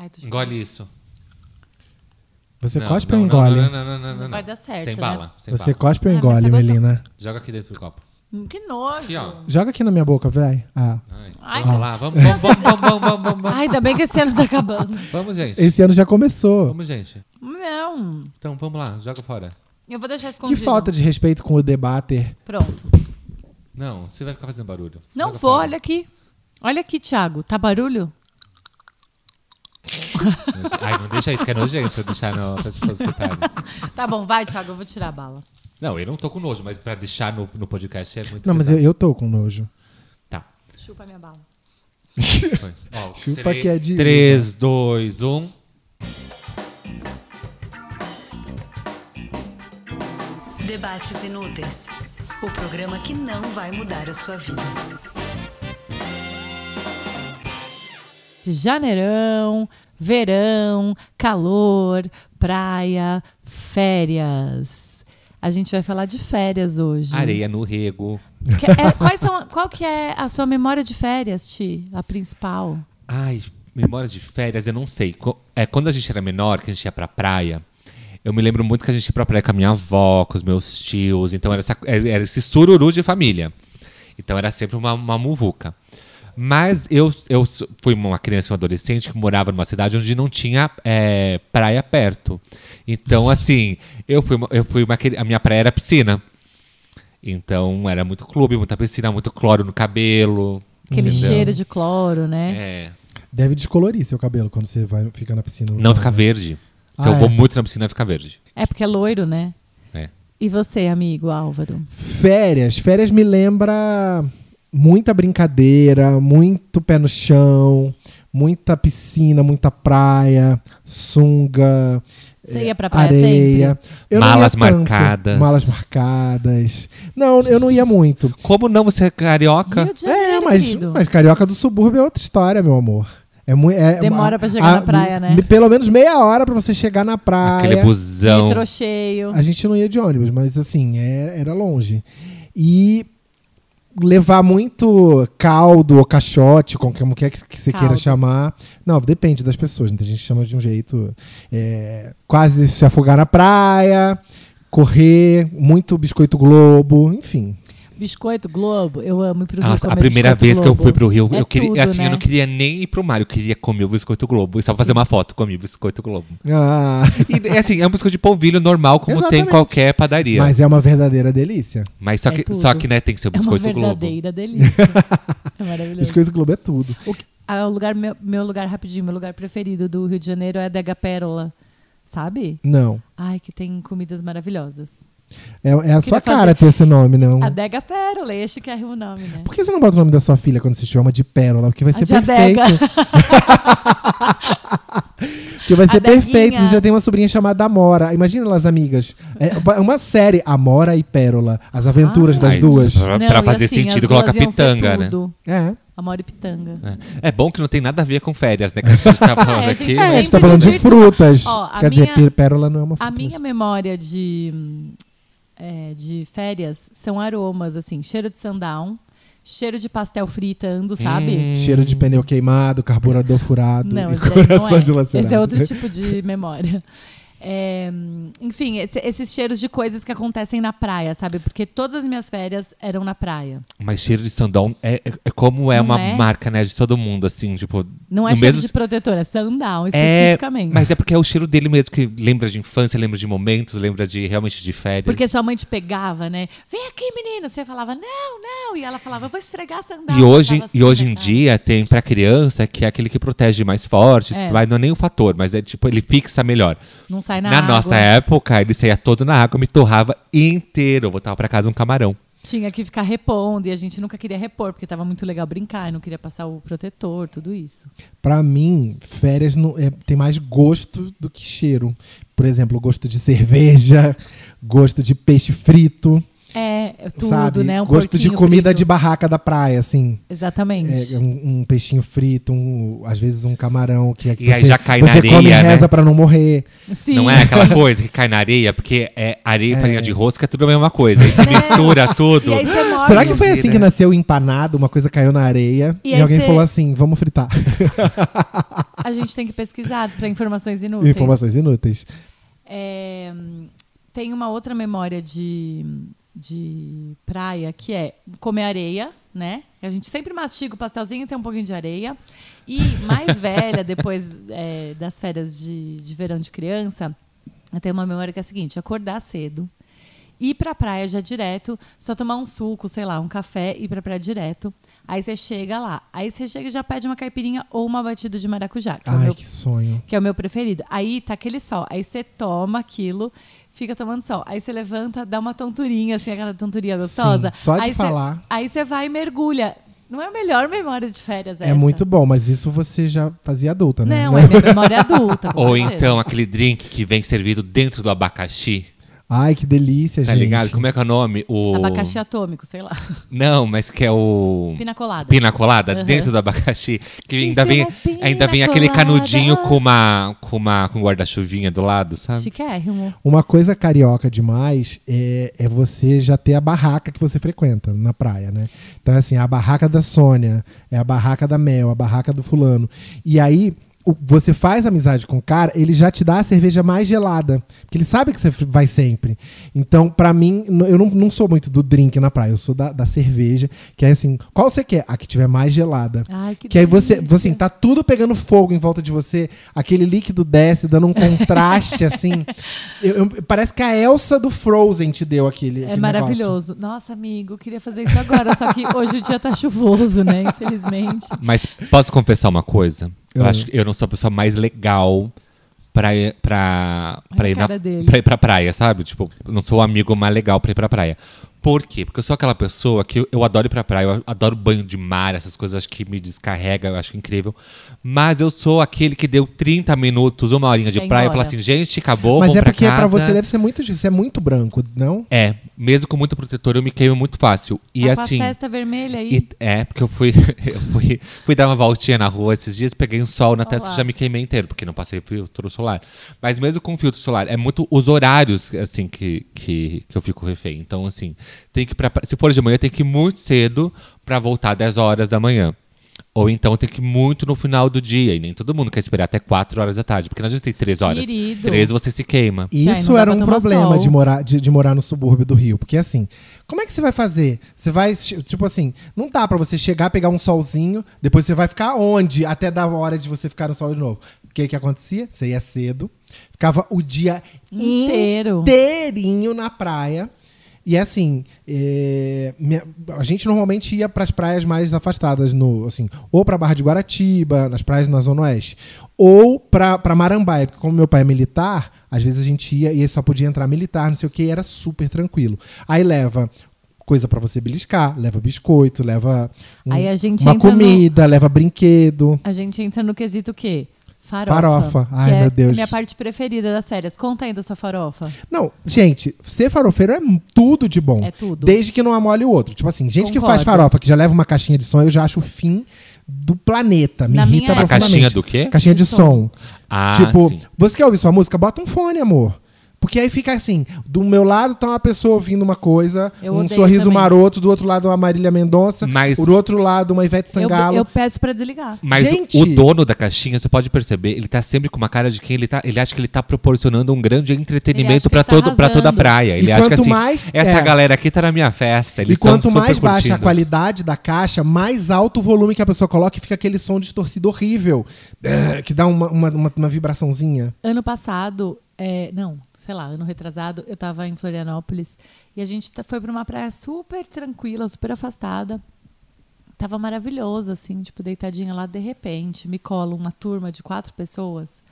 Ai, tô Engole isso. Você Não, cospe não, ou engole? Não, não, não, não, não, Não vai dar certo, Sem né? bala. Sem Você bala. cospe ou É, engole, gostoso. Melina? Joga aqui dentro do copo. Hum, Que nojo. Aqui, ó. Joga aqui na minha boca, véi. Ah. Ai, vamos lá, vamos, vamos, vamos, vamos, vamos, vamos, vamos, Ai, ainda bem que esse ano tá acabando. Vamos, gente. Esse ano já começou. Vamos, gente. Não. Então, vamos lá, joga fora. Eu vou deixar Que escondido. falta de respeito com o debater. Pronto. Não, você vai ficar fazendo barulho. Não Joga vou, fora. olha aqui. Olha aqui, Thiago. Tá barulho? Ai, não deixa isso, que é nojento deixar no, as pessoas escutarem. Tá bom, vai, Thiago, eu vou tirar a bala. Não, eu não tô com nojo, mas pra deixar no, no podcast é muito Não, mas eu, eu tô com nojo. Tá. Chupa minha bala. Ó, Chupa três- que é de- 3, 2, 1. Debates Inúteis o programa que não vai mudar a sua vida. Janeirão, verão, calor, praia, férias. A gente vai falar de férias hoje. Areia no rego. Que- é, quais são, qual que é a sua memória de férias, Ti? A principal? Ai, memórias de férias, eu não sei. É, quando a gente era menor, que a gente ia pra praia, eu me lembro muito que a gente ia pra praia com a minha avó, com os meus tios. Então era, essa- era esse sururu de família. Então era sempre uma, uma muvuca. Mas eu, eu fui uma criança e um adolescente que morava numa cidade onde não tinha é, praia perto. Então, assim, eu fui, uma- eu fui uma, a minha praia era piscina. Então era muito clube, muita piscina, muito cloro no cabelo. Aquele entendeu? cheiro de cloro, né? É, Deve descolorir seu cabelo quando você vai ficar na piscina. não fica verde. Se Ah, eu vou é? muito na piscina, fica verde. É porque é loiro, né? É. E você, amigo Álvaro? Férias. Férias me lembra muita brincadeira, muito pé no chão, muita piscina, muita praia, sunga, Você ia pra praia areia. Eu não Malas ia tanto. marcadas. Malas marcadas. Não, eu não ia muito. Como não você é carioca? Rio de Janeiro, É, mas, querido. mas carioca do subúrbio é outra história, meu amor. É é, Demora pra chegar na praia, né? Pelo menos meia hora pra você chegar na praia. Aquele busão. Metrô cheio. A gente não ia de ônibus, mas assim, é- era longe. E levar muito caldo ou caixote, com- como quer que, que você queira Caldo. chamar. Não, depende das pessoas. né? A gente chama de um jeito. é, quase se afogar na praia, correr, muito biscoito globo, enfim. Biscoito Globo, eu amo ir pro Rio Nossa, a comer primeira biscoito vez que eu Globo. fui pro Rio, É eu queria, tudo, assim, né? eu não queria nem ir pro mar, eu queria comer o biscoito Globo e só fazer uma foto com o biscoito Globo. Ah, E é assim, é um biscoito de polvilho normal, como tem em Exatamente. qualquer padaria. Mas, mas é uma verdadeira delícia. só, É que, tudo. só que, né, tem que ser o É uma biscoito Globo. verdadeira delícia. é maravilhoso. Biscoito globo é tudo. O, que- ah, o lugar, meu, meu lugar, rapidinho, meu lugar preferido do Rio de Janeiro é a Dega Pérola. Sabe? Não. Ai, que tem comidas maravilhosas. É, é a sua cara ter esse nome, não. A Dega Pérola, este que é o nome, né? Por que você não bota o nome da sua filha quando você chama de Pérola? Porque vai ser de Adega. perfeito. Porque vai ser Adeguinha. perfeito. Você já tem uma sobrinha chamada Amora. Imagina elas amigas. É uma série, Amora e Pérola. As aventuras Ah. das Ai, duas. Pra, Não, pra e fazer assim, sentido, coloca duas pitanga, né? É. Amor e pitanga. É. É bom que não tem nada a ver com férias, né? Que a gente tá falando É, a aqui. gente É, a gente tá falando de frutas. Ó, Quer minha- dizer, Pérola não é uma fruta. A minha memória de, é, de férias são aromas, assim, cheiro de sundown, cheiro de pastel fritando, sabe? Hum. Cheiro de pneu queimado, carburador furado Não, e não coração é. dilacerado. esse é outro tipo de memória. É, enfim, esse- esses cheiros de coisas que acontecem na praia, sabe? Porque todas as minhas férias eram na praia. Mas cheiro de sandal é, é- é como é Não uma é? marca, né, de todo mundo, assim, tipo. Não é cheiro mesmo- de protetor, é sundown É, especificamente. mas é porque é o cheiro dele mesmo que lembra de infância, lembra de momentos, lembra de realmente de férias. Porque sua mãe te pegava, né? Vem aqui, menina. Você falava, não, não. E ela falava, vou esfregar sundown. E hoje, Ficava e assim, hoje em dia tem pra criança que é aquele que protege mais forte, É. mas não é nem o fator, mas é tipo, ele fixa melhor. Não sai na, Na, água. nossa época, ele saía todo na água, me torrava inteiro. Eu botava pra casa um camarão. Tinha que ficar repondo e a gente nunca queria repor, porque tava muito legal brincar e não queria passar o protetor, tudo isso. Pra mim, férias não- é- tem mais gosto do que cheiro. Por exemplo, gosto de cerveja, gosto de peixe frito, tudo, sabe? né? Um gosto de comida frito. de barraca da praia, assim. Exatamente. É, um, um peixinho frito, um- às vezes um camarão que, que E aí você, já cai na você come e areia, né? reza pra não morrer. Sim. Não é aquela coisa que cai na areia, porque é areia e É. farinha de rosca, é tudo a mesma coisa. Aí se mistura tudo. E aí você morde. Será que foi assim né? que nasceu empanado? Uma coisa caiu na areia E e, alguém você- falou assim: vamos fritar. A gente tem que pesquisar para informações inúteis. Informações inúteis. É, tem uma outra memória de, de praia que é comer areia, né? A gente sempre mastiga o pastelzinho e tem um pouquinho de areia. E mais velha, depois é, das férias de, de verão de criança, eu tenho uma memória que é a seguinte: acordar cedo, ir pra praia já direto, só tomar um suco, sei lá, um café, ir pra praia direto. Aí você chega lá. Aí você chega e já pede uma caipirinha ou uma batida de maracujá, que, é, Ai, meu, que sonho. que é o meu preferido. Aí tá aquele sol. Aí você toma aquilo, fica tomando sol. Aí você levanta, dá uma tonturinha, assim, aquela tonturinha gostosa. Sim, só de aí cê- falar. aí você vai e mergulha. Não é a melhor memória de férias É essa? muito bom, mas isso você já fazia adulta, né? Não, é minha memória adulta. Ou certeza. então aquele drink que vem servido dentro do abacaxi. Ai, que delícia, Tá gente. ligado? Como é que é o nome? O... Abacaxi atômico, sei lá. Não, mas que é o. Pina colada. Pina colada Aham. dentro do abacaxi. Que ainda vem, ainda vem aquele canudinho com uma, com uma com guarda-chuvinha do lado, sabe? Chiquérrimo. Uma coisa carioca demais é, é você já ter a barraca que você frequenta na praia, né? Então, assim, a barraca da Sônia, é a barraca da Mel, a barraca do fulano. E aí, você faz amizade com o cara, ele já te dá a cerveja mais gelada. Porque ele sabe que você vai sempre. Então, pra mim, eu não, não sou muito do drink na praia, eu sou da, da cerveja, que é assim, qual você quer? A que tiver mais gelada. Ai, que Que aí você, assim, tá tudo pegando fogo em volta de você, aquele líquido desce, dando um contraste, assim. Eu- eu- parece que a Elsa do Frozen te deu aquele. É aquele maravilhoso. Nossa, amigo, eu queria fazer isso agora, só que hoje o dia tá chuvoso, né? Infelizmente. Mas posso confessar uma coisa? Eu Ah. acho que eu não sou a pessoa mais legal pra, pra, pra, ir na, pra ir pra praia, sabe? Tipo, não sou o amigo mais legal pra ir pra praia. Por quê? Porque eu sou aquela pessoa que eu, eu adoro ir pra praia, eu adoro banho de mar, essas coisas, acho que me descarrega, eu acho incrível. Mas eu sou aquele que deu 30 minutos, uma horinha de praia e embora. fala assim, gente, acabou, Mas vamos é porque pra pra você deve ser muito difícil. Você é muito branco, não? É, mesmo com muito protetor, eu me queimo muito fácil. E tá assim. com a testa vermelha aí. E- é, porque eu fui, eu fui, fui dar uma voltinha na rua esses dias, peguei um sol na Olá. testa e já me queimei inteiro, porque não passei filtro solar. Mas mesmo com filtro solar, é muito os horários, assim, que, que, que eu fico refém. Então, assim, tem que ir pra, se for de manhã, tem que ir muito cedo pra voltar 10 horas da manhã. Ou então tem que ir muito no final do dia. E nem todo mundo quer esperar até 4 horas da tarde. Porque a gente tem 3 horas. Querido. 3 você se queima. Isso não era um problema sol. de morar, de, de morar no subúrbio do Rio. Porque assim, como é que você vai fazer? Você vai, tipo assim, não dá pra você chegar, pegar um solzinho, depois você vai ficar onde? Até dar a hora de você ficar no sol de novo. O que que acontecia? Você ia cedo, ficava o dia Inteiro. inteirinho na praia. E assim, é, minha- a gente normalmente ia para as praias mais afastadas, no, assim, ou para Barra de Guaratiba, nas praias na Zona Oeste, ou para Marambaia, porque como meu pai é militar, às vezes a gente ia e só podia entrar militar, não sei o que, e era super tranquilo. Aí leva coisa para você beliscar, leva biscoito, leva um- a uma entra no- comida, leva brinquedo. A gente entra no quesito o quê? Farofa. Farofa. que Ai, é meu Deus. a minha parte preferida das férias. Conta aí da sua farofa. Não, gente, ser farofeiro é tudo de bom. É tudo. Desde que não amole o outro. Tipo assim, gente que Concordo. faz farofa, que já leva uma caixinha de som, eu já acho o fim do planeta. Me Na irrita minha Uma profundamente. caixinha do quê? Caixinha de De som. som. Ah, tipo, sim. você quer ouvir sua música? Bota um fone, amor. Porque aí fica assim, do meu lado tá uma pessoa ouvindo uma coisa, Eu um sorriso também. maroto, do outro lado uma Marília Mendonça, Mas- do outro lado uma Ivete Eu, Sangalo. eu peço pra desligar. Mas o- Gente! o dono da caixinha, você pode perceber, ele tá sempre com uma cara de quem ele tá. Ele acha que ele tá proporcionando um grande entretenimento ele tá todo para toda a praia. Ele E acha que quanto assim, mais- essa é. galera aqui tá na minha festa. Eles E quanto mais baixa a curtindo. qualidade da caixa, mais alto o volume que a pessoa coloca e fica aquele som distorcido horrível. É, que dá uma, uma, uma, uma vibraçãozinha. Ano passado, é, não, sei lá, ano retrasado, eu tava em Florianópolis e a gente tá- foi pra uma praia super tranquila, super afastada. Tava maravilhoso, assim, tipo, deitadinha lá, de repente, me cola uma turma de quatro pessoas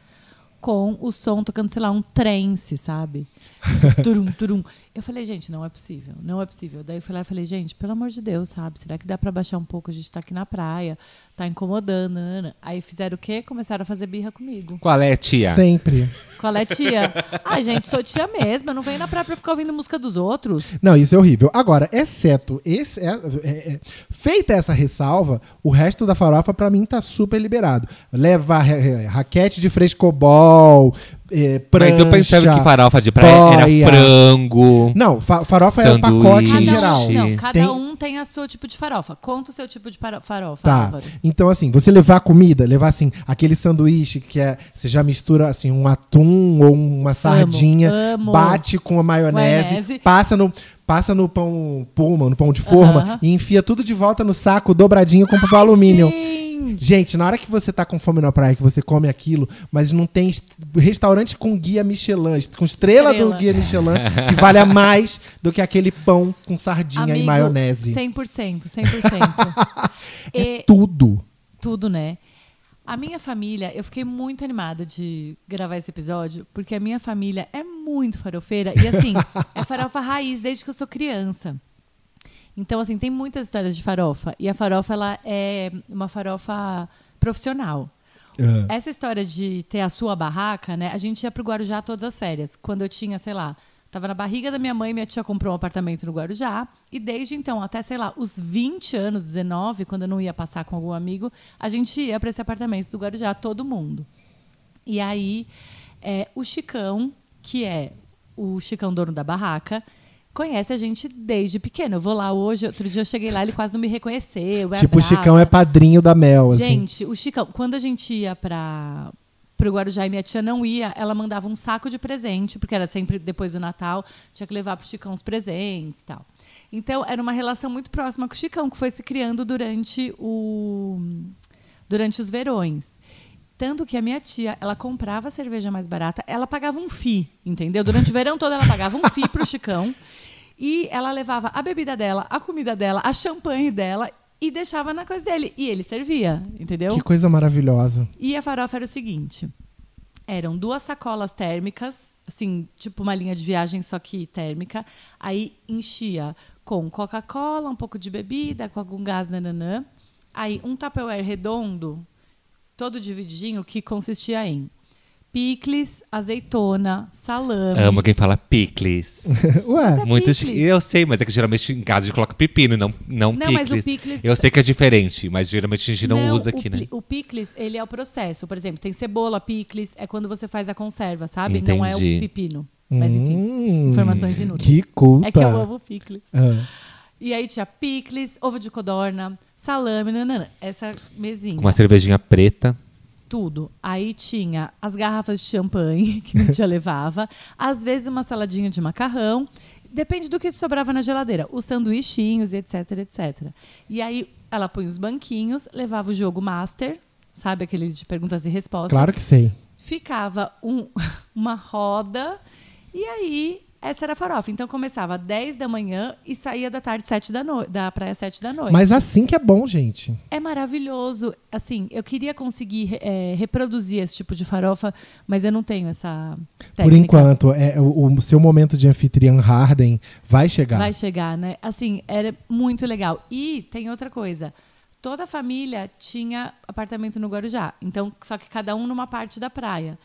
com o som tocando, sei lá, um trance, sabe? turum, turum. Eu falei, gente, não é possível, não é possível. Daí eu fui lá e falei, gente, pelo amor de Deus, sabe? Será que dá pra baixar um pouco? A gente tá aqui na praia, tá incomodando. nanana. Aí fizeram o quê? Começaram a fazer birra comigo. Qual é, tia? Sempre. Qual é tia? Ai, gente, sou tia mesmo. Eu não venho na praia pra ficar ouvindo música dos outros. Não, isso é horrível. Agora, exceto esse. é- é- é- feita essa ressalva, o resto da farofa, pra mim, tá super liberado. Leva ra- ra- raquete de frescobol, é, prancha. Mas eu pensava que farofa de praia boia. era frango. Não, fa- farofa é o pacote em. Cada geral. um, não, cada Tem- um tem a seu tipo de farofa. Conta o seu tipo de farofa, Tá. Álvaro. Então, assim, você levar comida, levar assim, aquele sanduíche que é. Você já mistura assim, um atum ou uma sardinha, amo. bate com a maionese, Maionese. passa no. Passa no pão puma, no pão de forma e enfia tudo de volta no saco, dobradinho com papel alumínio. Sim! Gente, na hora que você tá com fome na praia, que você come aquilo, mas não tem est- restaurante com guia Michelin, com estrela, Estrela. do guia Michelin, que vale a mais do que aquele pão com sardinha e Amigo, maionese. 100%, 100%. e Tudo. tudo, né? A minha família, eu fiquei muito animada de gravar esse episódio, porque a minha família é muito farofeira. E assim, é farofa raiz desde que eu sou criança. Então, assim, tem muitas histórias de farofa. E a farofa, ela é uma farofa profissional. Ah. Essa história de ter a sua barraca, né? A gente ia pro Guarujá todas as férias. Quando eu tinha, sei lá, tava na barriga da minha mãe, minha tia comprou um apartamento no Guarujá. E desde então, até, sei lá, os 20 anos, 19, quando eu não ia passar com algum amigo, a gente ia para esse apartamento do Guarujá, todo mundo. E aí, é, o Chicão, que é o Chicão dono da barraca, conhece a gente desde pequeno. Eu vou lá hoje, outro dia eu cheguei lá, ele quase não me reconheceu. é tipo, o. Chicão é padrinho da Mel, assim. Gente, o Chicão, quando a gente ia para pro Guarujá e minha tia não ia, ela mandava um saco de presente, porque era sempre depois do Natal, tinha que levar pro Chicão os presentes e tal. Então, era uma relação muito próxima com o Chicão, que foi se criando durante o durante os verões. Tanto que a minha tia, ela comprava cerveja mais barata, ela pagava um FI, entendeu? Durante o verão todo ela pagava um FI pro Chicão. E ela levava a bebida dela, a comida dela, a champanhe dela e deixava na coisa dele. E ele servia, entendeu? Que coisa maravilhosa. E a farofa era o seguinte: eram duas sacolas térmicas, assim, tipo uma linha de viagem, só que térmica. Aí enchia com Coca-Cola, um pouco de bebida, com algum gás, nananã. Aí um Tupperware redondo, todo divididinho, que consistia em picles, azeitona, salame. Amo quem fala picles. Ué, é Muito picles. Eu sei, mas é que geralmente em casa a gente coloca pepino, não, não, Não, mas picles. o picles- Eu sei que é diferente, mas geralmente a gente não, usa aqui, o, né? O picles, ele é o processo. Por exemplo, tem cebola, picles, é quando você faz a conserva, sabe? Não é o Entendi. pepino. Mas enfim, Hum, informações inúteis. Que culta. É que eu amo picles. Ah. E aí tinha picles, ovo de codorna, salame, nanana, essa mesinha. Uma cervejinha preta. Tudo. Aí tinha as garrafas de champanhe que minha tia levava, às vezes uma saladinha de macarrão, depende do que sobrava na geladeira, os sanduichinhos, etc, etc. E aí ela põe os banquinhos, levava o jogo master, sabe aquele de perguntas e respostas. Claro que sei. Ficava um- uma roda e aí essa era a farofa. Então começava às 10 da manhã e saía da tarde, 7 da noite, da praia 7 da noite. Mas assim que é bom, gente. É maravilhoso. Assim, eu queria conseguir é, reproduzir esse tipo de farofa, mas eu não tenho essa técnica. Por enquanto, é, o, o seu momento de anfitriã Harden vai chegar. Vai chegar, né? Assim, era muito legal. E tem outra coisa. Toda a família tinha apartamento no Guarujá. Então, só que cada um numa parte da praia.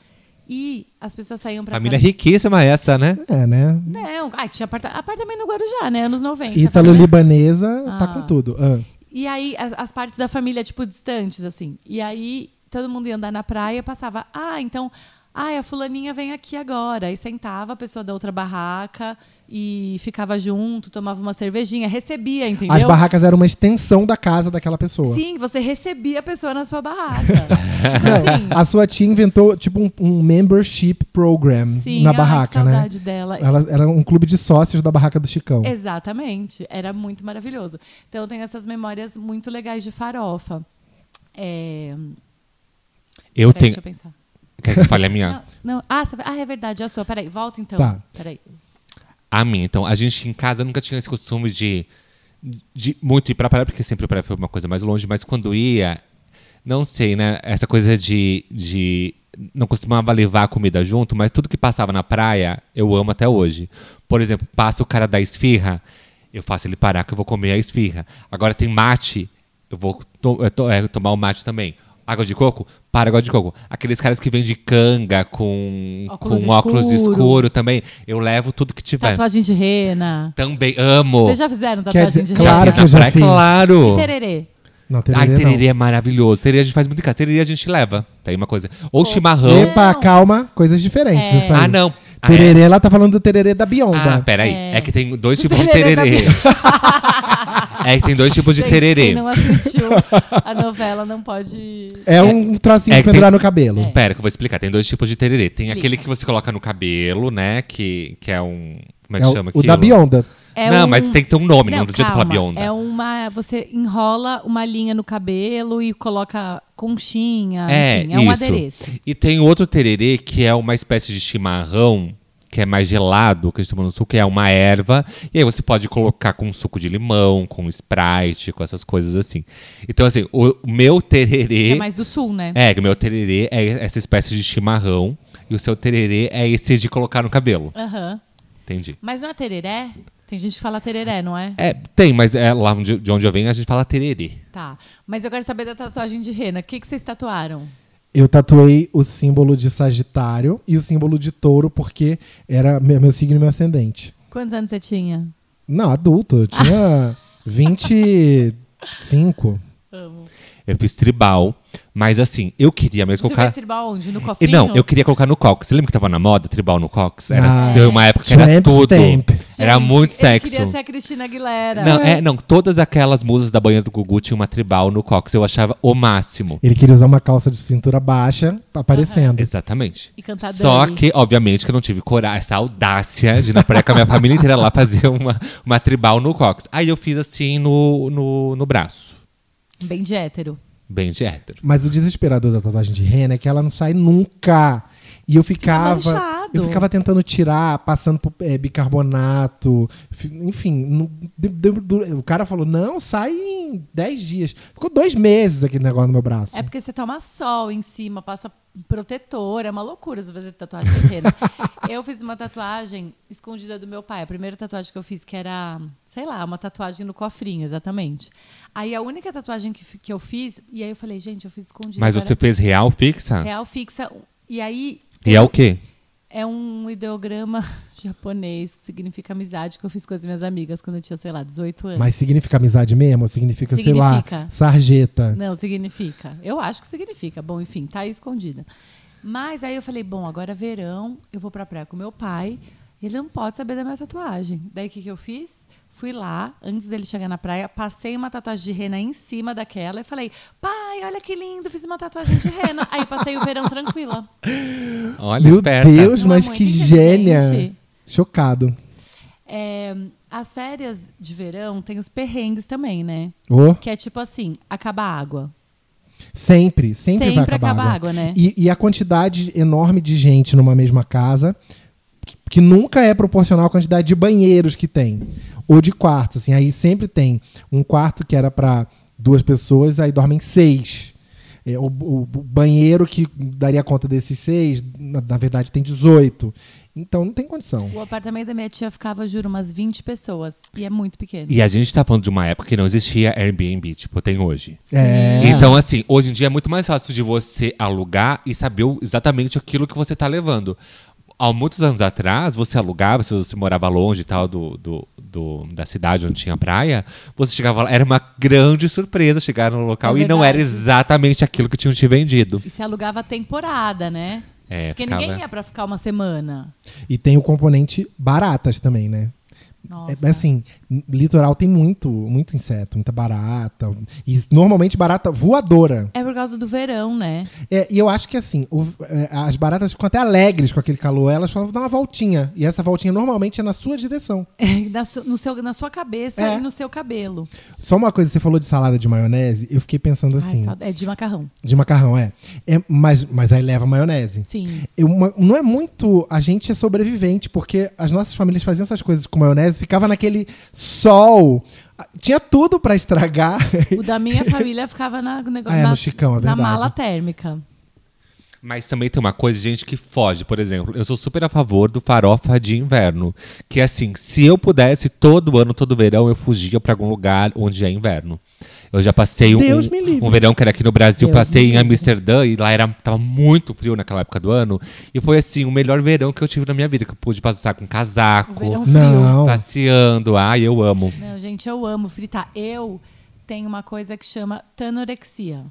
E as pessoas saíam pra Família casa- riquíssima essa, né? É, né? Não, ai, tinha aparta- apartamento no Guarujá, né? Anos 90. Ítalo-libanesa tá Ah. com tudo. Ah. E aí, as, as partes da família, tipo, distantes, assim. E aí, todo mundo ia andar na praia e passava, ah, então, ah, a fulaninha vem aqui agora. Aí sentava a pessoa da outra barraca e ficava junto, tomava uma cervejinha, recebia, entendeu? As barracas eram uma extensão da casa daquela pessoa. Sim, você recebia a pessoa na sua barraca. tipo assim. a sua tia inventou tipo um, um membership program Sim, na ai, barraca, né? saudade dela. Ela era um clube de sócios da barraca do Chicão. Exatamente. Era muito maravilhoso. Então, eu tenho essas memórias muito legais de farofa. É... Eu peraí, tenho. Deixa eu pensar. Quer que eu fale a minha? Não, não. Ah, ah, é verdade, a sua. Peraí, volta então. Tá. Peraí. A minha, então, a gente em casa nunca tinha esse costume de, de muito ir pra praia, porque sempre a praia foi uma coisa mais longe, mas quando ia, não sei, né? Essa coisa de. de não costumava levar a comida junto, mas tudo que passava na praia, eu amo até hoje. Por exemplo, passa o cara da esfirra, eu faço ele parar que eu vou comer a esfirra. Agora tem mate, eu vou to- to- é, tomar o mate também. Água de coco? Para água de coco. Aqueles caras que vendem canga com Óculos com óculos escuro. escuro também, eu levo tudo que tiver. Tatuagem de rena. Também amo. Vocês já fizeram Quer tatuagem dizer, de claro rena? que eu já fiz. Claro. E tererê? Não, Ai, tererê tererê é maravilhoso. Tererê a gente faz muito em casa. Tererê a gente leva. Tem uma coisa. Ou Pô, chimarrão. não. é. Epa, Não. calma, coisas diferentes. É. Isso aí. Ah, não. Ah, Tererê, ela tá falando do tererê da é. Bionda. Ah, peraí. É. É. que tem dois tipos de tererê da tererê. é que tem dois tipos de Gente, tererê. Quem não assistiu a novela não pode. É um é de que pendurar tem- no cabelo. É. Pera, que eu vou explicar. Tem dois tipos de tererê. Tem Explica. aquele que você coloca no cabelo, né? Que, que é um. Como é É que o, chama o aquilo? da Bionda. É não, um- mas tem que ter um nome, não, Não, adianta falar bionda. É uma. Você enrola uma linha no cabelo e coloca conchinha. É, enfim, é um isso. adereço. E tem outro tererê que é uma espécie de chimarrão, que é mais gelado, que a gente toma no sul, que é uma erva. E aí você pode colocar com suco de limão, com Sprite, com essas coisas assim. Então, assim, o meu tererê. Que é mais do sul, né? É, o meu tererê é essa espécie de chimarrão. E o seu tererê é esse de colocar no cabelo. Aham. Entendi. Mas não é tereré? Tem gente que fala tereré, não é? É, tem, mas é lá onde- de onde eu venho a gente fala tererê. Tá. Mas eu quero saber da tatuagem de rena. O que, que vocês tatuaram? Eu tatuei o símbolo de Sagitário e o símbolo de Touro, porque era meu, meu signo e meu ascendente. Quantos anos você tinha? Não, adulto. Eu tinha 25. Amo. Eu fiz tribal, mas assim, eu queria mesmo Você colocar. fez tribal onde? No E cofrinho? não, eu queria colocar no cox. Você lembra que tava na moda tribal no cox? Era, Ah, teve uma época que era Tramp tudo. stamp. Era Gente, muito Eu sexo. queria ser a Cristina Aguilera. Não, é, não, todas aquelas musas da banheira do Gugu tinham uma tribal no cox. Eu achava o máximo. Ele queria usar uma calça de cintura baixa aparecendo. Exatamente. E cantar Só Dani. que, obviamente, que eu não tive coragem, essa audácia de na praia com a minha família inteira lá fazer uma, uma tribal no cox. Aí eu fiz assim no, no, no braço. Bem de hétero. Bem de hétero. Mas o desesperador da tatuagem de rena é que ela não sai nunca. E eu ficava. Eu ficava tentando tirar, passando por é, bicarbonato. fi- Enfim, não- de- de- do- o cara falou: não, sai em 10 dias. Ficou dois meses aquele negócio no meu braço. É porque você toma sol em cima, passa protetor, é uma loucura você fazer tatuagem de rena. eu fiz uma tatuagem escondida do meu pai. A primeira tatuagem que eu fiz, que era, sei lá, uma tatuagem no cofrinho, exatamente. Aí a única tatuagem que, que eu fiz, e aí eu falei, gente, eu fiz escondida. Mas você fez real fixa? Real fixa. E aí. E é o quê? É um ideograma japonês que significa amizade que eu fiz com as minhas amigas quando eu tinha, sei lá, 18 anos. Mas significa amizade mesmo? Ou significa, sei Significa. lá, sarjeta? Não, significa. Eu acho que significa. Bom, enfim, tá aí escondida. Mas aí eu falei, bom, agora é verão, eu vou pra praia com meu pai, ele não pode saber da minha tatuagem. Daí o que, que eu fiz? Fui lá, antes dele chegar na praia, passei uma tatuagem de rena em cima daquela e falei, pai, olha que lindo, fiz uma tatuagem de rena. aí passei o verão tranquila. Olha, Meu esperta. Deus, mas que gênia! Chocado. É, as férias de verão tem os perrengues também, né? Ô, Que é tipo assim, acaba a água. sempre, sempre, vai Sempre acabar acaba água. a água, né? E, e a quantidade enorme de gente numa mesma casa, que- que nunca é proporcional à quantidade de banheiros que tem. Ou de quartos, assim. Aí sempre tem um quarto que era para duas pessoas, aí dormem seis. É, o, o- banheiro que daria conta desses seis, na, na verdade, tem 18. Então não tem condição. O apartamento da minha tia ficava, juro, umas 20 pessoas. E é muito pequeno. E a gente tá falando de uma época que não existia Airbnb, tipo, tem hoje. É. Então, assim, hoje em dia é muito mais fácil de você alugar e saber o- exatamente aquilo que você tá levando. Há muitos anos atrás, você alugava, se você morava longe e tal do, do, do- da cidade onde tinha praia, você chegava lá, era uma grande surpresa chegar no local É e não era exatamente aquilo que tinham te vendido. E se alugava a temporada, né? É, Porque ficava- ninguém ia pra ficar uma semana. E tem o componente baratas também, né? Nossa. É, assim, litoral tem muito, muito inseto, muita barata. E normalmente barata voadora. É por causa do verão, né? É, e eu acho que assim, o- é, as baratas ficam até alegres com aquele calor. Elas falam, dar uma voltinha. E essa voltinha normalmente é na sua direção. na, su- no seu, na sua cabeça É. e no seu cabelo. Só uma coisa, você falou de salada de maionese, eu fiquei pensando Ai, assim, sabe- é de macarrão. de macarrão, é. é mas, mas aí leva maionese. Sim. Eu- uma- não é muito. A gente é sobrevivente, porque as nossas famílias faziam essas coisas com maionese, ficava naquele sol. Tinha tudo pra estragar. O da minha família ficava na, no negócio, Ah, é, na, no Chicão, é na mala térmica. Mas também tem uma coisa de gente que foge. Por exemplo, eu sou super a favor do farofa de inverno. Que é assim, se eu pudesse, todo ano, todo verão, eu fugia pra algum lugar onde é inverno. Eu já passei um, um verão que era aqui no Brasil, Deus passei em. Amsterdã e lá era, tava muito frio naquela época do ano. E foi assim, o melhor verão que eu tive na minha vida, que eu pude passar com casaco, verão frio. Não. passeando. Ai, eu amo. Não, gente, eu amo fritar. Eu tem uma coisa que chama tanorexia.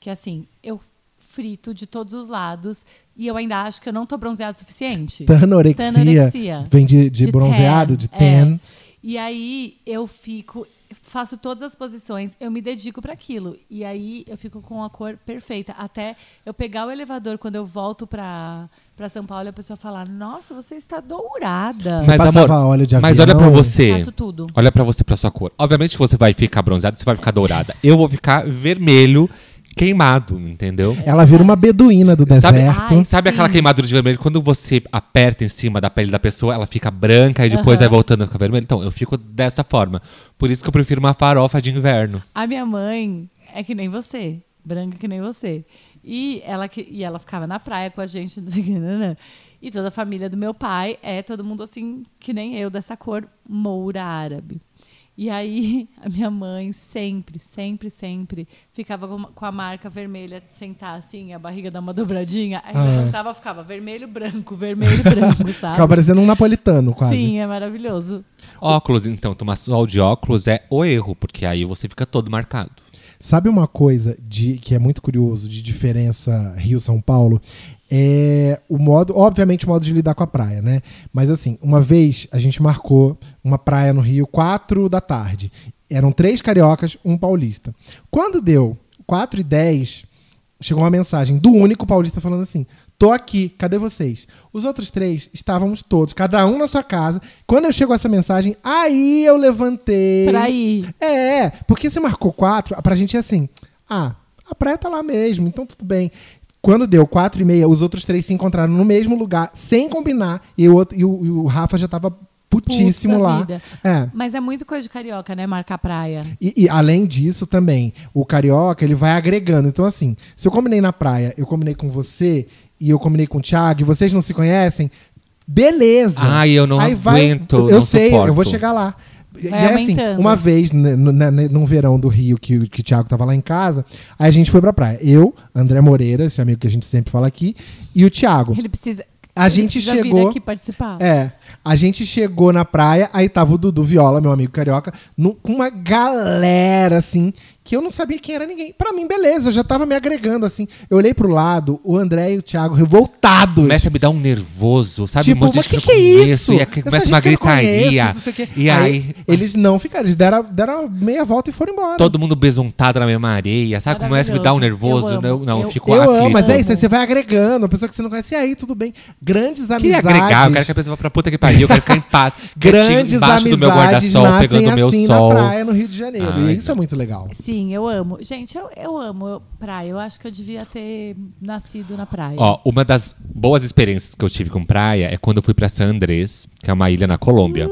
Que é assim, eu frito de todos os lados e eu ainda acho que eu não tô bronzeado o suficiente. Tanorexia, Tanorexia. vem de, de, bronzeado, tan, de tan. é. E aí eu fico, faço todas as posições, eu me dedico para aquilo. E aí eu fico com a cor perfeita. Até eu pegar o elevador quando eu volto pra, pra São Paulo e a pessoa falar: Nossa, você está dourada. Você passava óleo de mas olha avião? pra você. Faço tudo. Olha pra você, pra sua cor. Obviamente você vai ficar bronzeado, você vai ficar dourada. Eu vou ficar vermelho, queimado, entendeu? Ela vira uma beduína do Sabe- deserto. Ai, Sabe sim. aquela queimadura de vermelho? Quando você aperta em cima da pele da pessoa, ela fica branca e depois Aham. vai voltando a ficar vermelha? Então, eu fico dessa forma. Por isso que eu prefiro uma farofa de inverno. A minha mãe é que nem você, branca que nem você. E ela, e ela ficava na praia com a gente. E toda a família do meu pai é todo mundo assim, que nem eu, dessa cor moura árabe. E aí, a minha mãe sempre, sempre, sempre ficava com, a marca vermelha de sentar assim, a barriga dá uma dobradinha. Aí Ah. levantava, ficava vermelho, branco, vermelho, branco, sabe? Ficava parecendo um napolitano, quase. Sim, é maravilhoso. Óculos, então, tomar sol de óculos é o erro, porque aí você fica todo marcado. Sabe uma coisa de, que é muito curioso de diferença Rio-São Paulo? É o modo, obviamente, o modo de lidar com a praia, né? Mas assim, uma vez a gente marcou uma praia no Rio, quatro da tarde. Eram três cariocas, um paulista. Quando deu 4 e 10, chegou uma mensagem do único paulista falando assim: tô aqui, cadê vocês? Os outros três estávamos todos, cada um na sua casa. Quando eu chego essa mensagem, aí eu levantei. Pra ir. É, porque você marcou quatro, pra gente é assim, ah, a praia tá lá mesmo, então tudo bem. Quando deu quatro e meia, os outros três se encontraram no mesmo lugar, sem combinar, e o, outro, e o, e o Rafa já tava putíssimo lá. É. Mas é muito coisa de carioca, né? Marcar praia. E, e além disso também, o carioca ele vai agregando. Então, assim, se eu combinei na praia, eu combinei com você e eu combinei com o Thiago e vocês não se conhecem, beleza. Ai, eu não Aí vai- aguento, Eu não sei, suporto. eu vou chegar lá. E é assim, uma vez, num verão do Rio, que, o- que o Thiago tava lá em casa, aí a gente foi pra praia. Eu, André Moreira, esse amigo que a gente sempre fala aqui, e o Thiago. Ele precisa. A ele gente precisa vir chegou- aqui participar. É. A gente chegou na praia, aí tava o Dudu Viola, meu amigo carioca, no- com uma galera, assim, que eu não sabia quem era ninguém. Pra mim, beleza, eu já tava me agregando, assim. Eu olhei pro lado, o André e o Thiago revoltados. Começa a me dar um nervoso, sabe? Tipo, um monte de mas que que que é isso? E aí começa Essa uma não gritaria. conheço, não sei o quê. E aí, Eles não ficaram, eles deram, deram meia volta e foram embora. todo mundo besuntado na mesma areia, sabe? Começa a me dar um nervoso. Eu amo. Não, não, eu Eu- fico eu aflito. amo, mas é isso, aí você vai agregando, a pessoa que você não conhece, e aí, tudo bem. Grandes Queria amizades. agregar, eu quero que a pessoa vá pra puta que pariu, eu quero ficar em paz. Grandes embaixo do meu amizades guarda-sol, nascem pegando meu assim sol. na praia no Rio de Janeiro. Ai, e isso é muito legal. Sim, eu amo. Gente, eu, eu amo praia. Eu acho que eu devia ter nascido na praia. Ó, uma das boas experiências que eu tive com praia é quando eu fui pra San Andrés, que é uma ilha na Colômbia.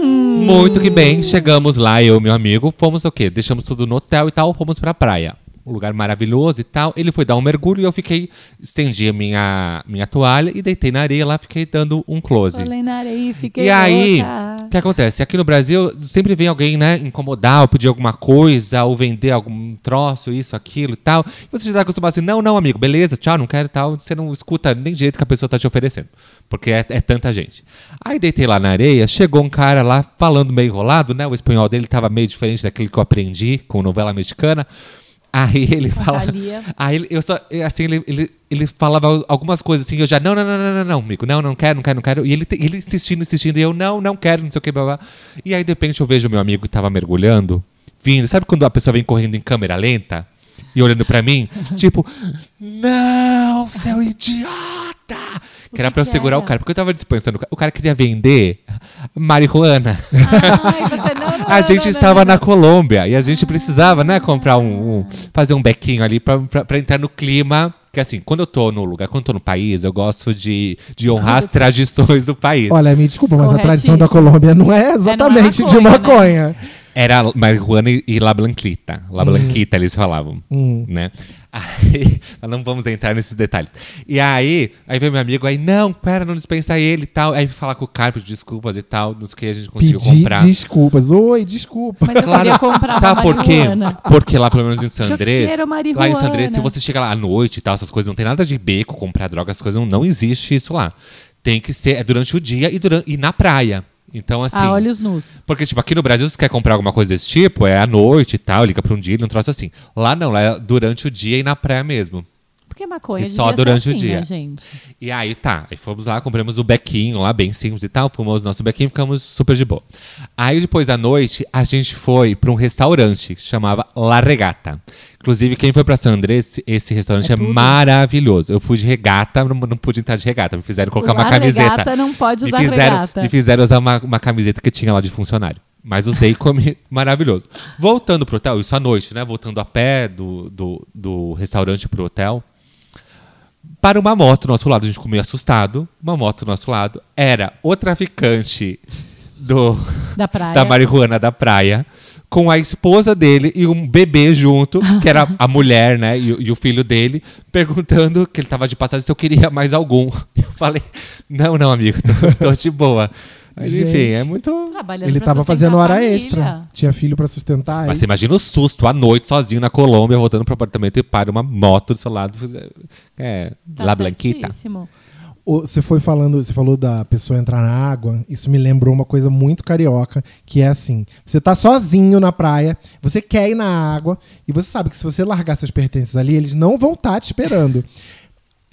Muito que bem, chegamos lá, eu e meu amigo, fomos o quê? Deixamos tudo no hotel e tal, fomos pra praia. Um lugar maravilhoso e tal. Ele foi dar um mergulho e eu fiquei, estendi a minha, minha toalha e deitei na areia lá, fiquei dando um close. Falei na areia e fiquei E aí, o que acontece? Aqui no Brasil, sempre vem alguém, né, incomodar ou pedir alguma coisa, ou vender algum troço, isso, aquilo e tal. E você já tá acostumado assim, não, não, amigo, beleza, tchau, não quero e tal. Você não escuta nem direito que a pessoa tá te oferecendo. Porque é, é tanta gente. Aí deitei lá na areia, chegou um cara lá falando meio enrolado, né? O espanhol dele tava meio diferente daquele que eu aprendi com novela mexicana. Aí ele fala. Aí ele, eu só, assim, ele, ele, ele falava algumas coisas assim, eu já, não, não, não, não, não, não, amigo, não, não quero, não quero, não quero. E ele, ele insistindo, insistindo, e eu, não, não quero, não sei o que, blá, blá. E aí, de repente, eu vejo meu amigo que tava mergulhando, vindo. Sabe quando a pessoa vem correndo em câmera lenta? E olhando pra mim, tipo, não, seu idiota! Que era pra eu segurar era? o cara, porque eu tava dispensando. O cara queria vender marihuana. Ai, você não, não, A gente não, estava não, na. Colômbia e a gente precisava, né, comprar um, um- fazer um bequinho ali pra, pra, pra entrar no clima. Porque assim, quando eu tô no lugar, quando eu tô no país, eu gosto de, de honrar as tradições do país. Olha, me desculpa, mas a tradição da. Colômbia não é exatamente de maconha, né? maconha. Era marihuana e- la blanquita. La blanquita, eles falavam, Hum. né? Aí, mas não vamos entrar nesses detalhes. E aí, aí veio meu amigo, aí, não, pera, não dispensa ele e tal. Aí falar com o cara, pedir desculpas e tal, nos que a gente conseguiu Pedir comprar. desculpas. Oi, desculpa. Mas eu queria comprar uma Sabe por quê? Porque lá, pelo menos em San Andrés, lá em. San Andrés, se você chega lá à noite e tal, essas coisas, não tem nada de beco, comprar droga, essas coisas, não, não existe isso lá. Tem que ser, é durante o dia e, durante, e na praia. Então, assim. a olhos nus. Porque, tipo, aqui no Brasil, se você quer comprar alguma coisa desse tipo, é à noite e tal, liga pra um dia, não troço assim. Lá não, lá é durante o dia e na praia mesmo. Porque maconha E só durante o assim, dia. né, gente? E aí tá, aí fomos lá, compramos o bequinho lá, bem simples e tal, fumamos nosso bequinho e ficamos super de boa. Aí depois da noite, a gente foi pra um restaurante que chamava La Regata. Inclusive, quem foi pra San Andrés, esse restaurante É é, maravilhoso. Eu fui de regata, não, não pude entrar de regata, me fizeram colocar uma La camiseta. Regata não pode me usar fizeram, regata. Me fizeram usar uma, uma camiseta que tinha lá de funcionário. Mas usei como maravilhoso. Voltando pro hotel, isso à noite, né? Voltando a pé do, do, do restaurante pro hotel para uma moto do nosso lado. A gente meio assustado. Uma moto do nosso lado. Era o traficante do, Da praia. da marihuana da praia. Com a esposa dele e um bebê junto, que era a mulher, né? E, o- e o filho dele, perguntando que ele tava de passagem se eu queria mais algum. Eu falei, não, não, amigo, tô, tô de boa. Mas, enfim, é muito. Trabalhando Ele pra tava sustentar fazendo a hora família. extra. Tinha filho pra sustentar. Mas é você isso. imagina o susto à noite, sozinho na Colômbia, voltando pro apartamento e para uma moto do seu lado. É, Tá La Blanquita. certíssimo. O- Você foi falando, você falou da pessoa entrar na água. Isso me lembrou uma coisa muito carioca, que é assim: você tá sozinho na praia, você quer ir na água e você sabe que se você largar seus pertences ali, eles não vão estar te esperando.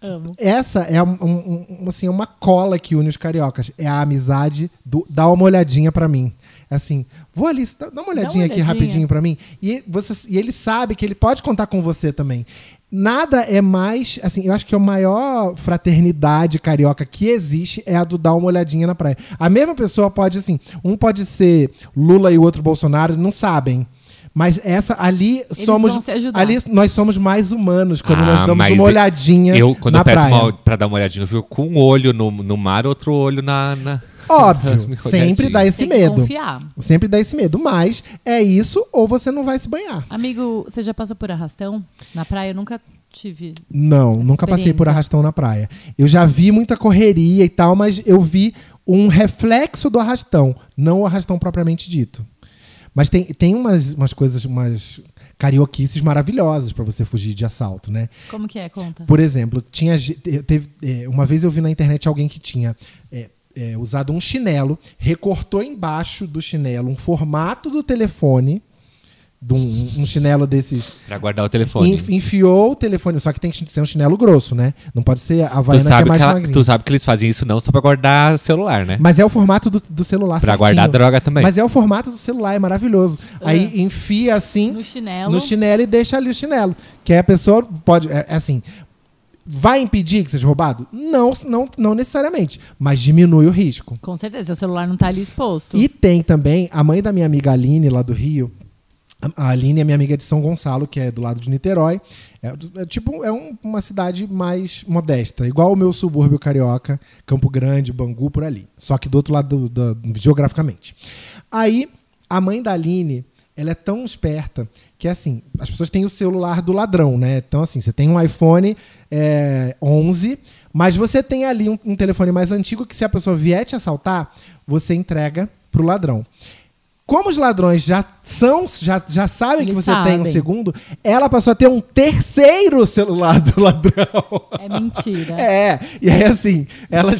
Amo. Essa é um- um- um- assim, uma cola que une os cariocas. É a amizade do dá uma olhadinha pra mim. É assim, vou ali, dá dá uma olhadinha aqui olhadinha. rapidinho pra mim. E, você, e ele sabe que ele pode contar com você também. Nada é mais, assim, eu acho que a maior fraternidade carioca que existe é a do dar uma olhadinha na praia. A mesma pessoa pode, assim, um pode ser Lula e o outro Bolsonaro, não sabem. Mas essa ali somos. vão se ajudar. Ali nós somos mais humanos quando nós Ah, damos mas uma olhadinha. Eu, quando na eu peço praia. uma, pra dar uma olhadinha, eu fico com um olho no, no mar, outro olho na. na... Óbvio, sempre dá esse Tem que medo. confiar. Sempre dá esse medo. Mas é isso ou você não vai se banhar. Amigo, você já passou por arrastão? Na praia eu nunca tive. Não, nunca passei por arrastão na praia. Eu já vi muita correria e tal, mas eu vi um reflexo do arrastão, não o arrastão propriamente dito. Mas tem, tem umas, umas coisas, umas carioquices maravilhosas pra você fugir de assalto, né? Como que é? Conta. Por exemplo, tinha teve, é, uma vez eu vi na internet alguém que tinha é, é, usado um chinelo, recortou embaixo do chinelo um formato do telefone, de um, um chinelo desses. Pra guardar o telefone. enf- enfiou o telefone, só que tem que ser um chinelo grosso, né? Não pode ser a Tu Havaiana que é sabe, mais que ela- magrinha. tu sabe que eles fazem isso não só pra guardar celular, né? Mas é o formato do, do celular Pra certinho. guardar droga também. Mas é o formato do celular, é maravilhoso. Aí enfia assim No chinelo. no chinelo e deixa ali o chinelo. Que aí a pessoa pode. É, é assim. Vai impedir que seja roubado? Não, não, não necessariamente. Mas diminui o risco. Com certeza, seu celular não tá ali exposto. E tem também a mãe da minha amiga Aline, lá do Rio. A Aline é minha amiga de São Gonçalo, que é do lado de Niterói. É, é tipo, é um- uma cidade mais modesta, igual o meu subúrbio carioca, Campo Grande, Bangu, por ali. Só que do outro lado, do, do- geograficamente. Aí, a mãe da Aline, ela é tão esperta que, assim, as pessoas têm o celular do ladrão, né? Então, assim, você tem um iPhone é, 11, mas você tem ali um, um telefone mais antigo que, se a pessoa vier te assaltar, você entrega pro ladrão. Como os ladrões já são, já, já sabem que Eles você tem um sabem. segundo, ela passou a ter um terceiro celular do ladrão. É mentira. É, e aí assim, ela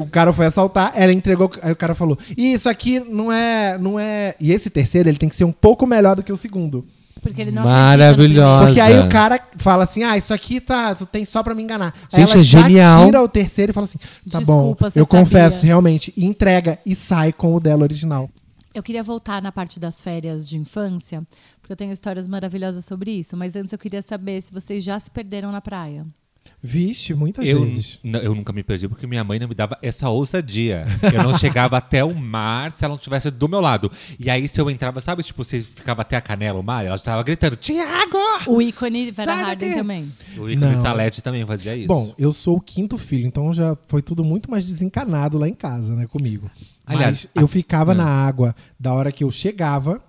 o, cara foi assaltar, ela entregou, aí o cara falou: "Ih, "Isso aqui não é, não é". E esse terceiro, ele tem que ser um pouco melhor do que o segundo. Porque ele não Maravilhosa. Porque aí o cara fala assim: "Ah, isso aqui tá, tem só pra me enganar". aí Gente, ela é já genial. tira o terceiro e fala assim: "Tá Desculpa, bom, eu confesso sabia." realmente", e entrega e sai com o dela original. Eu queria voltar na parte das férias de infância, porque eu tenho histórias maravilhosas sobre isso. Mas antes eu queria saber se vocês já se perderam na praia. Vixe, muitas Eu, vezes. eu nunca me perdi porque minha mãe não me dava essa ousadia. Eu não chegava até o mar se ela não estivesse do meu lado. E aí, se eu entrava, sabe, tipo, você ficava até a canela, o mar, ela estava gritando, Tiago! O ícone Vera Harden também. O ícone Não. Salete também fazia isso. Bom, eu sou o quinto filho, então já foi tudo muito mais desencanado lá em casa, né, comigo. Aliás, Mas eu ficava Ah. na água da hora que eu chegava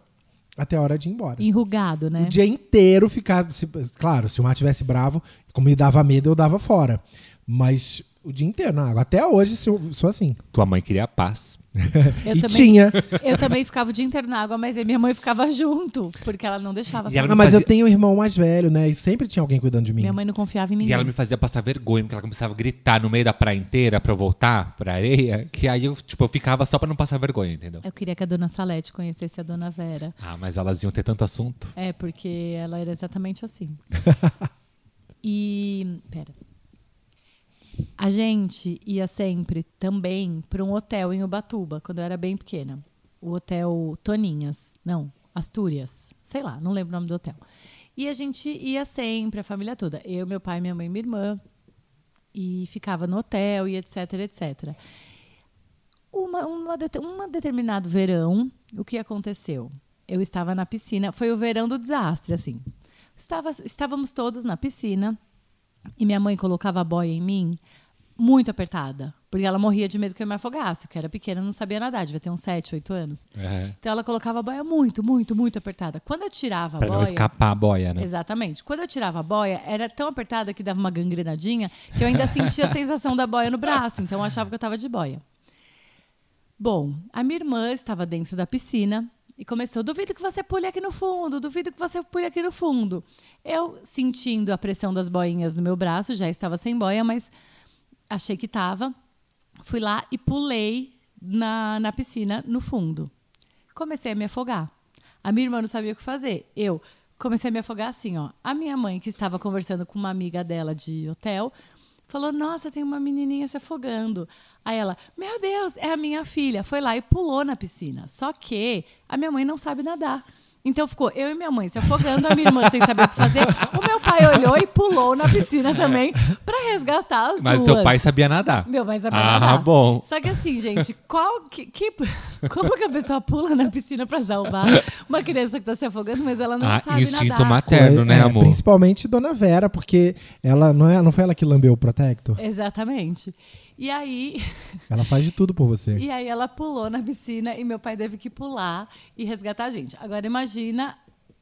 até a hora de ir embora. Enrugado, né? O dia inteiro ficava. se- claro, se o mar tivesse bravo, como me dava medo, eu dava fora. Mas O dia inteiro na água. Até hoje sou, sou assim. Tua mãe queria paz. Eu e também, tinha. eu também ficava o dia inteiro na água, mas aí minha mãe ficava junto, porque ela não deixava. Ela. Ah, mas eu fazia- tenho um irmão mais velho, né? E sempre tinha alguém cuidando de mim. Minha mãe não confiava em ninguém. E ela me fazia passar vergonha, porque ela começava a gritar no meio da praia inteira pra eu voltar pra areia, que aí eu, tipo, eu ficava só pra não passar vergonha, entendeu? Eu queria que a dona Salete conhecesse a dona Vera. Ah, mas elas iam ter tanto assunto. É, porque ela era exatamente assim. e. Pera. A gente ia sempre também para um hotel em Ubatuba, quando eu era bem pequena. O hotel Toninhas. Não, Astúrias. Sei lá, não lembro o nome do hotel. E a gente ia sempre, a família toda. Eu, meu pai, minha mãe e minha irmã. E ficava no hotel e etc, etc. Uma, uma, uma determinado verão, o que aconteceu? Eu estava na piscina, foi o verão do desastre, assim. Estava, estávamos todos na piscina e minha mãe colocava a boia em mim muito apertada, porque ela morria de medo que eu me afogasse, porque era pequena, não sabia nadar, devia ter uns 7, 8 anos. É. Então ela colocava a boia muito, muito, muito apertada. Quando eu tirava a Pra não boia, escapar a boia, né? Exatamente. Quando eu tirava a boia, era tão apertada que dava uma gangrenadinha que eu ainda sentia a sensação da boia no braço. Então eu achava que eu estava de boia. Bom, a minha irmã estava dentro da piscina e começou: duvido que você pule aqui no fundo, duvido que você pule aqui no fundo. Eu, sentindo a pressão das boinhas no meu braço, já estava sem boia, mas achei que estava. Fui lá e pulei na, na piscina no fundo. Comecei a me afogar. A minha irmã não sabia o que fazer. Eu comecei a me afogar assim, ó. A minha mãe, que estava conversando com uma amiga dela de hotel, falou: Nossa, tem uma menininha se afogando. Aí ela, meu Deus, é a minha filha. Foi lá e pulou na piscina. Só que a minha mãe não sabe nadar. Então ficou eu e minha mãe se afogando, a minha irmã sem saber o que fazer. O meu pai olhou e pulou na piscina também pra resgatar as Mas duas. seu pai sabia nadar. Meu pai sabia Ah, nadar. bom. Só que assim, gente, qual que, que- como que a pessoa pula na piscina pra salvar uma criança que tá se afogando, mas ela não Ah, sabe instinto nadar? materno, né, É, amor? Principalmente Dona Vera, porque ela não, é, não foi ela que lambeu o Protector? Exatamente. E aí, Ela faz de tudo por você. e aí ela pulou na piscina e meu pai teve que pular e resgatar a gente. Agora imagina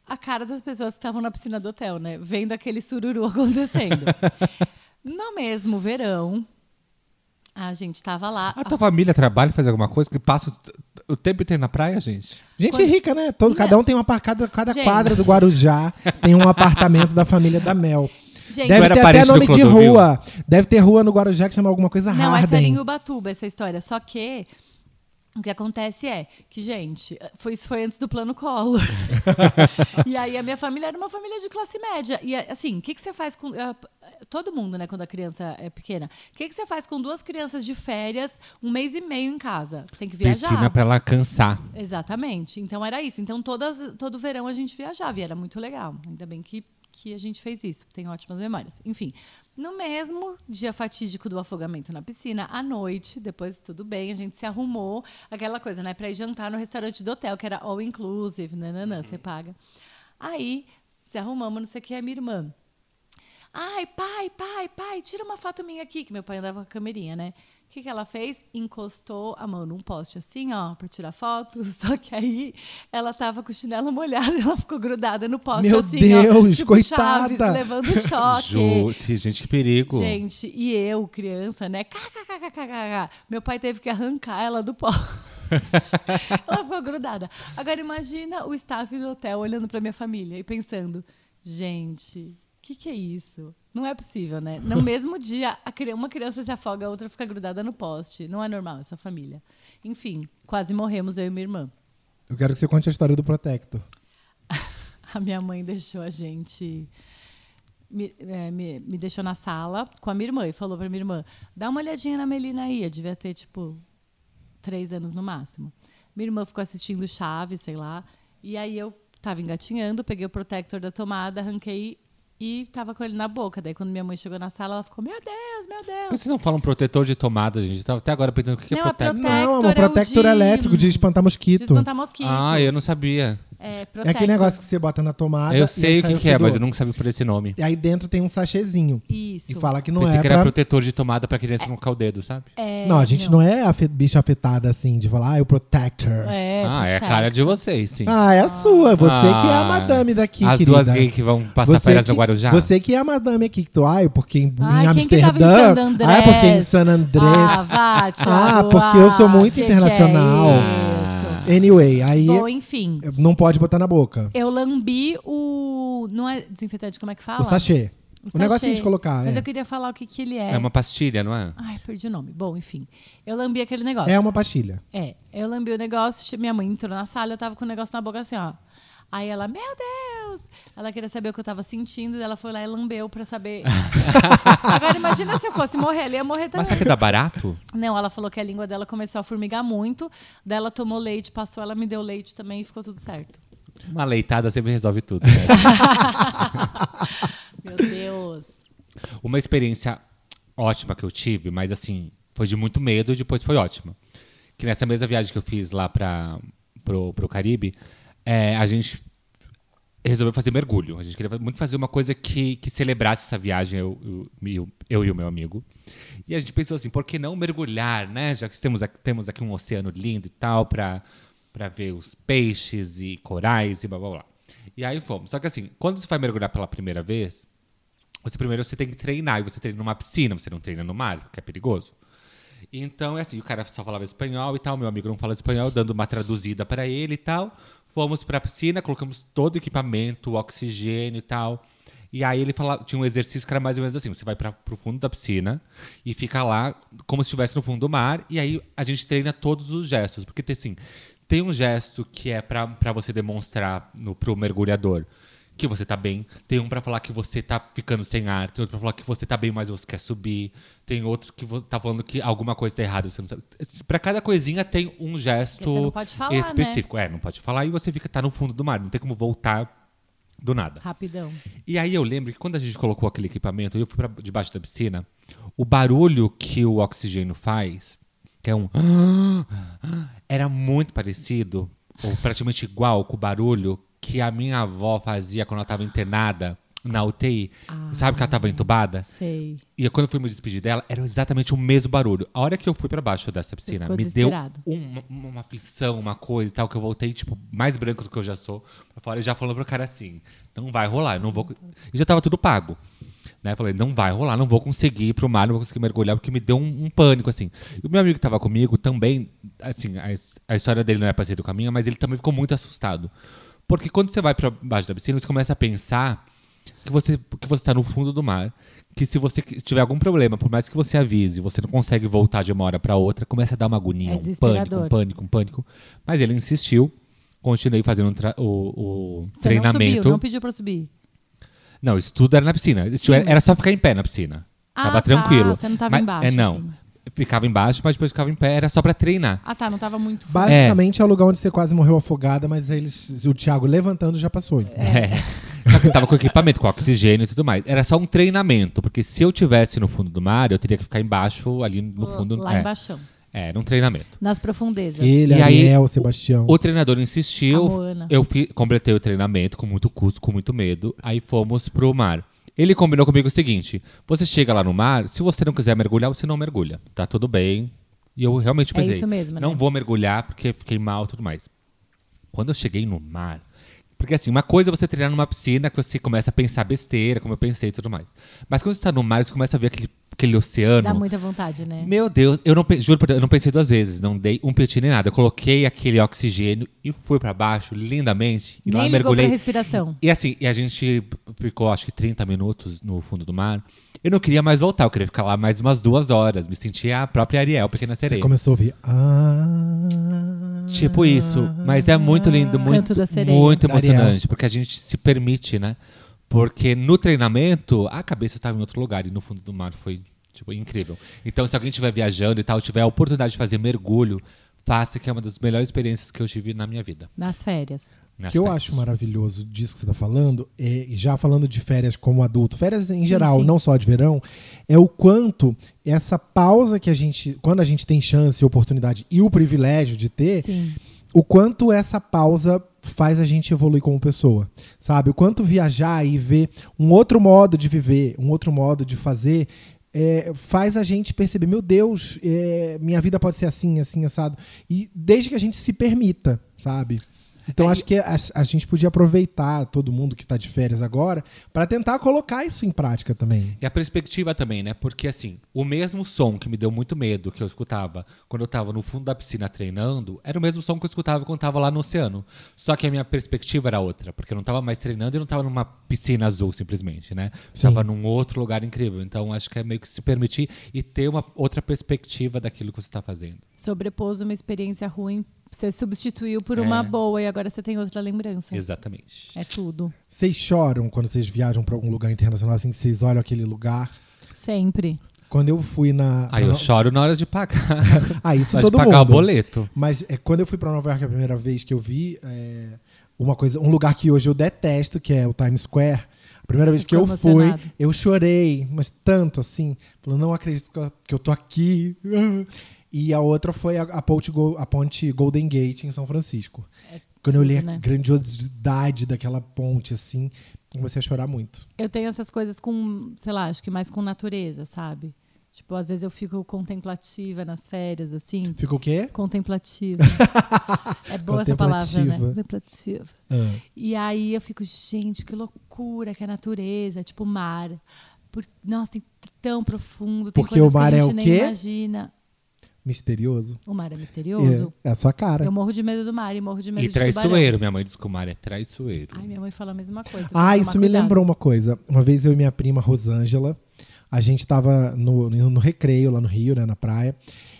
a cara das pessoas que estavam na piscina do hotel, né? Vendo aquele sururu acontecendo. no mesmo verão, a gente tava lá. A tua família trabalha, faz alguma coisa que passa o- o tempo inteiro na praia, gente? Gente Quando- rica, né? Todo, cada um tem uma par- cada, cada Gente. quadra do Guarujá tem um apartamento da família da Mel. Gente, Deve era ter até parente do nome de Clodovil? rua. Deve ter rua no Guarujá que chama alguma coisa Não, essa era em. Ubatuba, essa história. Só que o que acontece é que, gente, foi, isso foi antes do plano Collor. e aí a minha família era uma família de classe média. E assim, o que, que você faz com. ah, Todo mundo, né, quando a criança é pequena. O que, que você faz com duas crianças de férias, um mês e meio em casa? Tem que viajar. Piscina pra ela cansar. Exatamente. Então era isso. Então todas, todo verão a gente viajava e era muito legal. Ainda bem que, que a gente fez isso. Tenho ótimas memórias. Enfim, no mesmo dia fatídico do afogamento na piscina, à noite, depois tudo bem, a gente se arrumou. Aquela coisa, né? Pra ir jantar no restaurante do hotel, que era all inclusive, nananã, você paga. Aí, se arrumamos, não sei o que, a minha irmã. Ai, pai, pai, pai, tira uma foto minha aqui, que meu pai andava com a câmerinha, né? O que, que ela fez? Encostou a mão num poste assim, ó, pra tirar foto. Só que aí ela tava com o chinelo molhado e ela ficou grudada no poste Meu assim, ó. Deus, Tipo coitada. Chaves, levando choque. Ju, que gente, que perigo. Gente, e eu, criança, né? KKKKKK. Meu pai teve que arrancar ela do poste. ela ficou grudada. Agora imagina o staff do hotel olhando pra minha família e pensando: gente, o que, que é isso? Não é possível, né? No mesmo dia, uma criança se afoga, a outra fica grudada no poste. Não é normal essa família. Enfim, quase morremos, eu e minha irmã. Eu quero que você conte a história do Protector. A minha mãe deixou a gente. Me, é, me, me deixou na sala com a minha irmã e falou pra minha irmã: dá uma olhadinha na Melina aí. Eu devia ter, tipo, três anos no máximo. Minha irmã ficou assistindo Chaves, sei lá. E aí eu tava engatinhando, peguei o protector da tomada, arranquei e tava com ele na boca. Daí quando minha mãe chegou na sala, ela ficou: Meu Deus, meu Deus. Mas vocês não falam protetor de tomada, gente? Eu tava até agora pensando o que, que é Não, é protector. Protector não, é um é o protector de- elétrico de espantar De mosquito. espantar mosquito. Ah, eu não sabia. É, É aquele negócio que você bota na tomada. Eu sei o que, que é, mas eu nunca sabia por esse nome. E aí dentro tem um sachêzinho. Isso. E fala que não Pensei é que era pra... protetor de tomada pra criança não colocar o dedo, sabe? É, Não, a gente não, é afe... bicha afetada assim, de falar, ah, é o protector. É, ah, é a cara de vocês, sim. Ah, é a sua. Você que é a Ah, madame daqui, As querida. duas gays que vão passar férias que, no Guarujá. Você que é a madame aqui, que tu, ai, porque em, Ai, em quem que tava em Amsterdã. San Andrés? ah, porque em San Andrés. Ah, vá, Thiago. Ah, porque eu sou muito que que internacional. É? Anyway, aí Bom, enfim. não pode botar na boca. Eu lambi o. Não é desinfetante, como é que fala? O sachê. O O, negocinho de colocar. Mas é. eu queria falar o que, que ele é. É uma pastilha, não é? Ai, perdi o nome. Bom, enfim. Eu lambi aquele negócio. É uma pastilha. É, eu lambi o negócio, minha mãe entrou na sala, eu tava com o negócio na boca assim, ó. Aí ela, meu Deus! Ela queria saber o que eu tava sentindo, e ela foi lá e lambeu pra saber. Agora imagina se eu fosse morrer, ela ia morrer também. Mas será que dá barato? Não, ela falou que a língua dela começou a formigar muito, daí ela tomou leite, passou, ela me deu leite também e ficou tudo certo. Uma leitada sempre resolve tudo. né? Meu Deus. Uma experiência ótima que eu tive, mas assim, foi de muito medo e depois foi ótima. Que nessa mesma viagem que eu fiz lá para pro, pro Caribe, é, a gente resolveu fazer mergulho. A gente queria muito fazer uma coisa que, que celebrasse essa viagem, eu, eu, eu, eu e o meu amigo. E a gente pensou assim, por que não mergulhar, né? Já que temos aqui, temos aqui um oceano lindo e tal, para ver os peixes e corais e blá blá blá. E aí fomos. Só que assim, quando você vai mergulhar pela primeira vez, você primeiro você tem que treinar, e você treina numa piscina, você não treina no mar, porque é perigoso. Então, é assim, o cara só falava espanhol e tal, meu amigo não fala espanhol, dando uma traduzida para ele e tal. Fomos para a piscina, colocamos todo o equipamento, o oxigênio e tal. E aí ele falava, tinha um exercício que era mais ou menos assim, você vai para o fundo da piscina e fica lá como se estivesse no fundo do mar, e aí a gente treina todos os gestos, porque tem assim, tem um gesto que é para você demonstrar no, pro mergulhador que você tá bem. Tem um pra falar que você tá ficando sem ar. Tem outro pra falar que você tá bem, mas você quer subir. Tem outro que tá falando que alguma coisa tá errada. Você não sabe. Pra cada coisinha tem um gesto Porque você não pode falar, né? específico. É, não pode falar e você fica tá no fundo do mar. Não tem como voltar do nada. Rapidão. E aí eu lembro que quando a gente colocou aquele equipamento eu fui pra debaixo da piscina, o barulho que o oxigênio faz, que é um era muito parecido, ou praticamente igual com o barulho que a minha avó fazia quando ela estava internada na UTI. Sabe que ela estava entubada? Sei. E quando eu fui me despedir dela, era exatamente o mesmo barulho. A hora que eu fui pra baixo dessa piscina, me deu uma, uma aflição, uma coisa e tal, que eu voltei, tipo, mais branco do que eu já sou, pra fora, e já falando pro cara assim, não vai rolar, eu não vou... co-" E já tava tudo pago. Né? Falei, não vai rolar, não vou conseguir ir pro mar, não vou conseguir mergulhar, porque me deu um, um pânico, assim. E o meu amigo que tava comigo também, assim, a, a história dele não é parecida com a minha, mas ele também ficou muito assustado. Porque quando você vai pra baixo da piscina, você começa a pensar que você que você está no fundo do mar, que se você tiver algum problema, por mais que você avise, você não consegue voltar de uma hora para outra, começa a dar uma agonia, É um pânico, um pânico, um pânico. Mas ele insistiu, continuei fazendo o, o Você treinamento. não subiu, não pediu pra subir. Não, isso tudo era na piscina. Sim, era, era mas- só ficar em pé na piscina. Ah, tava tá, tranquilo. você não tava Mas- embaixo, É, não. assim. Ficava embaixo, mas depois ficava em pé, era só pra treinar. Ah, tá, não tava muito fundo. Basicamente é. o lugar onde você quase morreu afogada, mas eles, o Thiago levantando já passou. então. É. Só que tava com equipamento, com oxigênio e tudo mais. Era só um treinamento, porque se eu tivesse no fundo do mar, eu teria que ficar embaixo, ali no fundo. Lá é, embaixo. É, era um treinamento. Nas profundezas. Ele, E aí, Ariel, Sebastião. O treinador insistiu, A Moana. eu completei o treinamento com muito custo, com muito medo, aí fomos pro mar. Ele combinou comigo o seguinte: você chega lá no mar, se você não quiser mergulhar, você não mergulha. Tá tudo bem. E eu realmente É pensei, isso mesmo, não né? vou mergulhar porque fiquei mal e tudo mais. Quando eu cheguei no mar, porque assim, uma coisa é você treinar numa piscina que você começa a pensar besteira, como eu pensei e tudo mais. Mas quando você tá no mar, você começa a ver aquele, aquele oceano. Dá muita vontade, né? Meu Deus, eu não juro por Deus, eu não pensei duas vezes, não dei um piti nem nada. Eu coloquei aquele oxigênio e fui pra baixo lindamente e lá Nem pra mergulhei. respiração. E assim, e a gente ficou acho que 30 minutos no fundo do mar. Eu não queria mais voltar, eu queria ficar lá mais umas duas horas. Me sentia a própria Ariel, pequena Você sereia. começou a ouvir. Ah, Tipo isso, mas é muito lindo, muito, da sereia. muito Da Ariel. emocionante, porque a gente se permite, né? Porque no treinamento, a cabeça estava em outro lugar e no fundo do mar foi, tipo, incrível. Então, se alguém estiver viajando e tal, tiver a oportunidade de fazer mergulho, faça, que é uma das melhores experiências que eu tive na minha vida. Nas férias. nas que eu acho maravilhoso disso que você está falando, é, e já falando de férias como adulto, férias em Sim, geral, sim. não só de verão, é o quanto essa pausa que a gente, quando a gente tem chance, oportunidade e o privilégio de ter, Sim. O quanto essa pausa faz a gente evoluir como pessoa, sabe? O quanto viajar e ver um outro modo de viver, um outro modo de fazer, é, faz a gente perceber, meu Deus, é, minha vida pode ser assim, assim, assado. E desde que a gente se permita, sabe? Então É, acho que a, a gente podia aproveitar todo mundo que está de férias agora para tentar colocar isso em prática também. E a perspectiva também, né? Porque assim, o mesmo som que me deu muito medo que eu escutava quando eu tava no fundo da piscina treinando, era o mesmo som que eu escutava quando tava lá no oceano. Só que a minha perspectiva era outra, porque eu não tava mais treinando e não tava numa piscina azul simplesmente, né? Sim. Tava num outro lugar incrível. Então acho que é meio que se permitir e ter uma outra perspectiva daquilo que você tá fazendo. Sobrepôs uma experiência ruim, você substituiu por É. uma boa e agora você tem outra lembrança. Exatamente. É tudo. Vocês choram quando vocês viajam para algum lugar internacional assim, que vocês olham aquele lugar? Sempre. Quando eu fui na. Aí eu na- choro na hora de pagar. Ah, isso na hora de todo pagar mundo. o boleto. Mas é, quando eu fui para Nova York a primeira vez que eu vi é, uma coisa, um lugar que hoje eu detesto, que é o Times Square. A primeira vez que eu fui, eu chorei, mas tanto assim, falando, não acredito que eu- que eu tô aqui. E a outra foi a, a ponte, a ponte Golden Gate em São Francisco. Quando eu olhei a né? grandiosidade daquela ponte, assim, comecei a chorar muito. Eu tenho essas coisas com, sei lá, acho que mais com natureza, sabe? Tipo, às vezes eu fico contemplativa nas férias, assim. Fica o quê? Contemplativa. é boa essa palavra, né? Contemplativa. Ah. E aí eu fico, gente, que loucura que é a natureza, tipo mar. Por- nossa, tem tão profundo, tem Porque coisas o mar que a é o nem quê? imagina. Misterioso. O mar é misterioso. É, é a sua cara. Eu morro de medo do mar e morro de medo E de tubarão. traiçoeiro. Minha mãe diz que o mar é traiçoeiro. Ai, minha mãe fala a mesma coisa. Ah, isso me cuidado. lembrou uma coisa. Uma vez eu e minha prima Rosângela, a gente tava no, no recreio lá no Rio, né, na praia.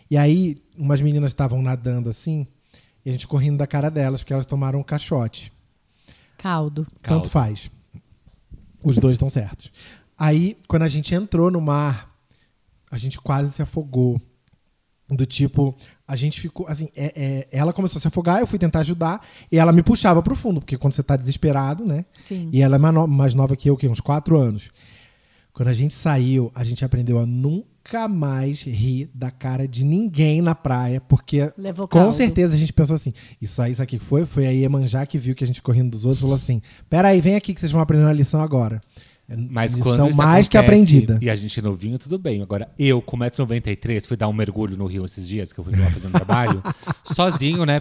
E aí, umas meninas estavam nadando assim, e a gente correndo da cara delas, porque elas tomaram um caixote. Caldo. Caldo. Tanto faz. Os dois estão certos. Aí, quando a gente entrou no mar, a gente quase se afogou. Do tipo, a gente ficou. Assim, é- é- ela começou a se afogar, eu fui tentar ajudar, e ela me puxava pro fundo, porque quando você tá desesperado, né? Sim. E ela é mais, no- mais nova que eu, que uns quatro anos. Quando a gente saiu, a gente aprendeu a nunca mais rir da cara de ninguém na praia, porque Levou com caldo. certeza a gente pensou assim: isso aí, isso aqui que foi? Foi a Iemanjá que viu que a gente correndo dos outros e falou assim: peraí, vem aqui que vocês vão aprender uma lição agora. É Mas lição mais que acontece aprendida. E a gente novinho, tudo bem. Agora, eu, com 1,93m, fui dar um mergulho no rio esses dias, que eu fui lá fazer um trabalho, sozinho, né?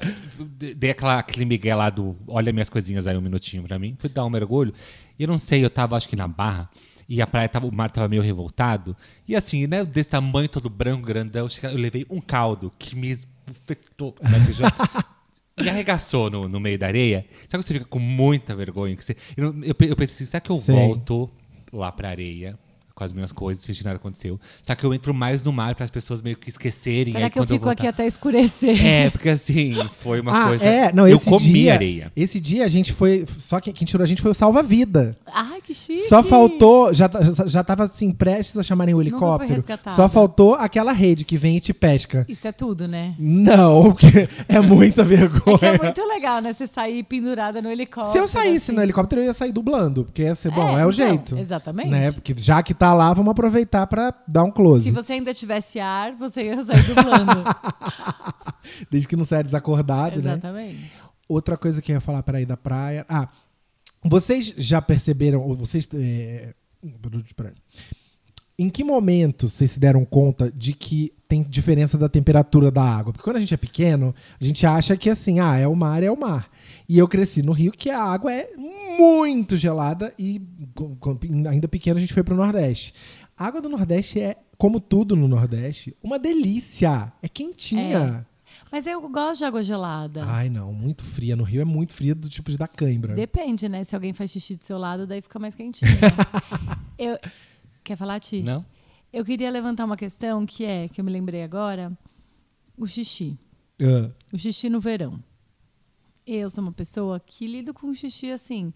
Dei aquela, aquele migué lá do olha minhas coisinhas aí um minutinho pra mim. Fui dar um mergulho. E eu não sei, eu tava, acho que na barra. E a praia tava, o mar tava meio revoltado. E assim, né, desse tamanho, todo branco, grandão, eu levei um caldo que me que já- E arregaçou no, no meio da areia. Sabe quando você fica com muita vergonha? Que você, eu, eu, eu pensei, assim, será que eu Sei. volto lá pra areia com as minhas coisas, fingindo que nada aconteceu? Será que eu entro mais no mar para as pessoas meio que esquecerem? Será aí que eu fico aqui voltar- até escurecer? É, porque assim, foi uma ah, coisa. é, não, eu comi dia, areia. Esse dia a gente foi. Só que quem tirou a gente foi o salva-vida. Ai, que chique. Só faltou, já, já, já tava assim, prestes a chamarem o Nunca foi helicóptero. Só faltou aquela rede que vem e te pesca. Isso é tudo, né? Não, porque é muita É que vergonha. é muito legal, né? Você sair pendurada no helicóptero. Se eu saísse assim. no helicóptro, eu ia sair dublando, porque ia ser bom, é, então, o jeito. Exatamente. Né? Porque já que tá lá, vamos aproveitar pra dar um close. Se você ainda tivesse ar, você ia sair dublando. Desde que não saia desacordado, né? Exatamente. Outra coisa que eu ia falar para ir da praia. Ah, vocês já perceberam, ou vocês. É... peraí. Em que momento vocês se deram conta de que tem diferença da temperatura da água? Porque quando a gente é pequeno, a gente acha que assim, ah, é o mar, é o mar. E eu cresci no Rio que a água é muito gelada e ainda pequeno a gente foi para o Nordeste. A água do Nordeste é, como tudo no Nordeste, uma delícia. É quentinha. Mas eu gosto de água gelada. Ai, não, muito fria. No Rio é muito fria do tipo de dar cãibra. Depende, né? Se alguém faz xixi do seu lado, daí fica mais quentinho. eu... Quer falar, Ti? Não? Eu queria levantar uma questão que é, que eu me lembrei agora, o xixi. Ah, O xixi no verão. Eu sou uma pessoa que lido com o xixi assim,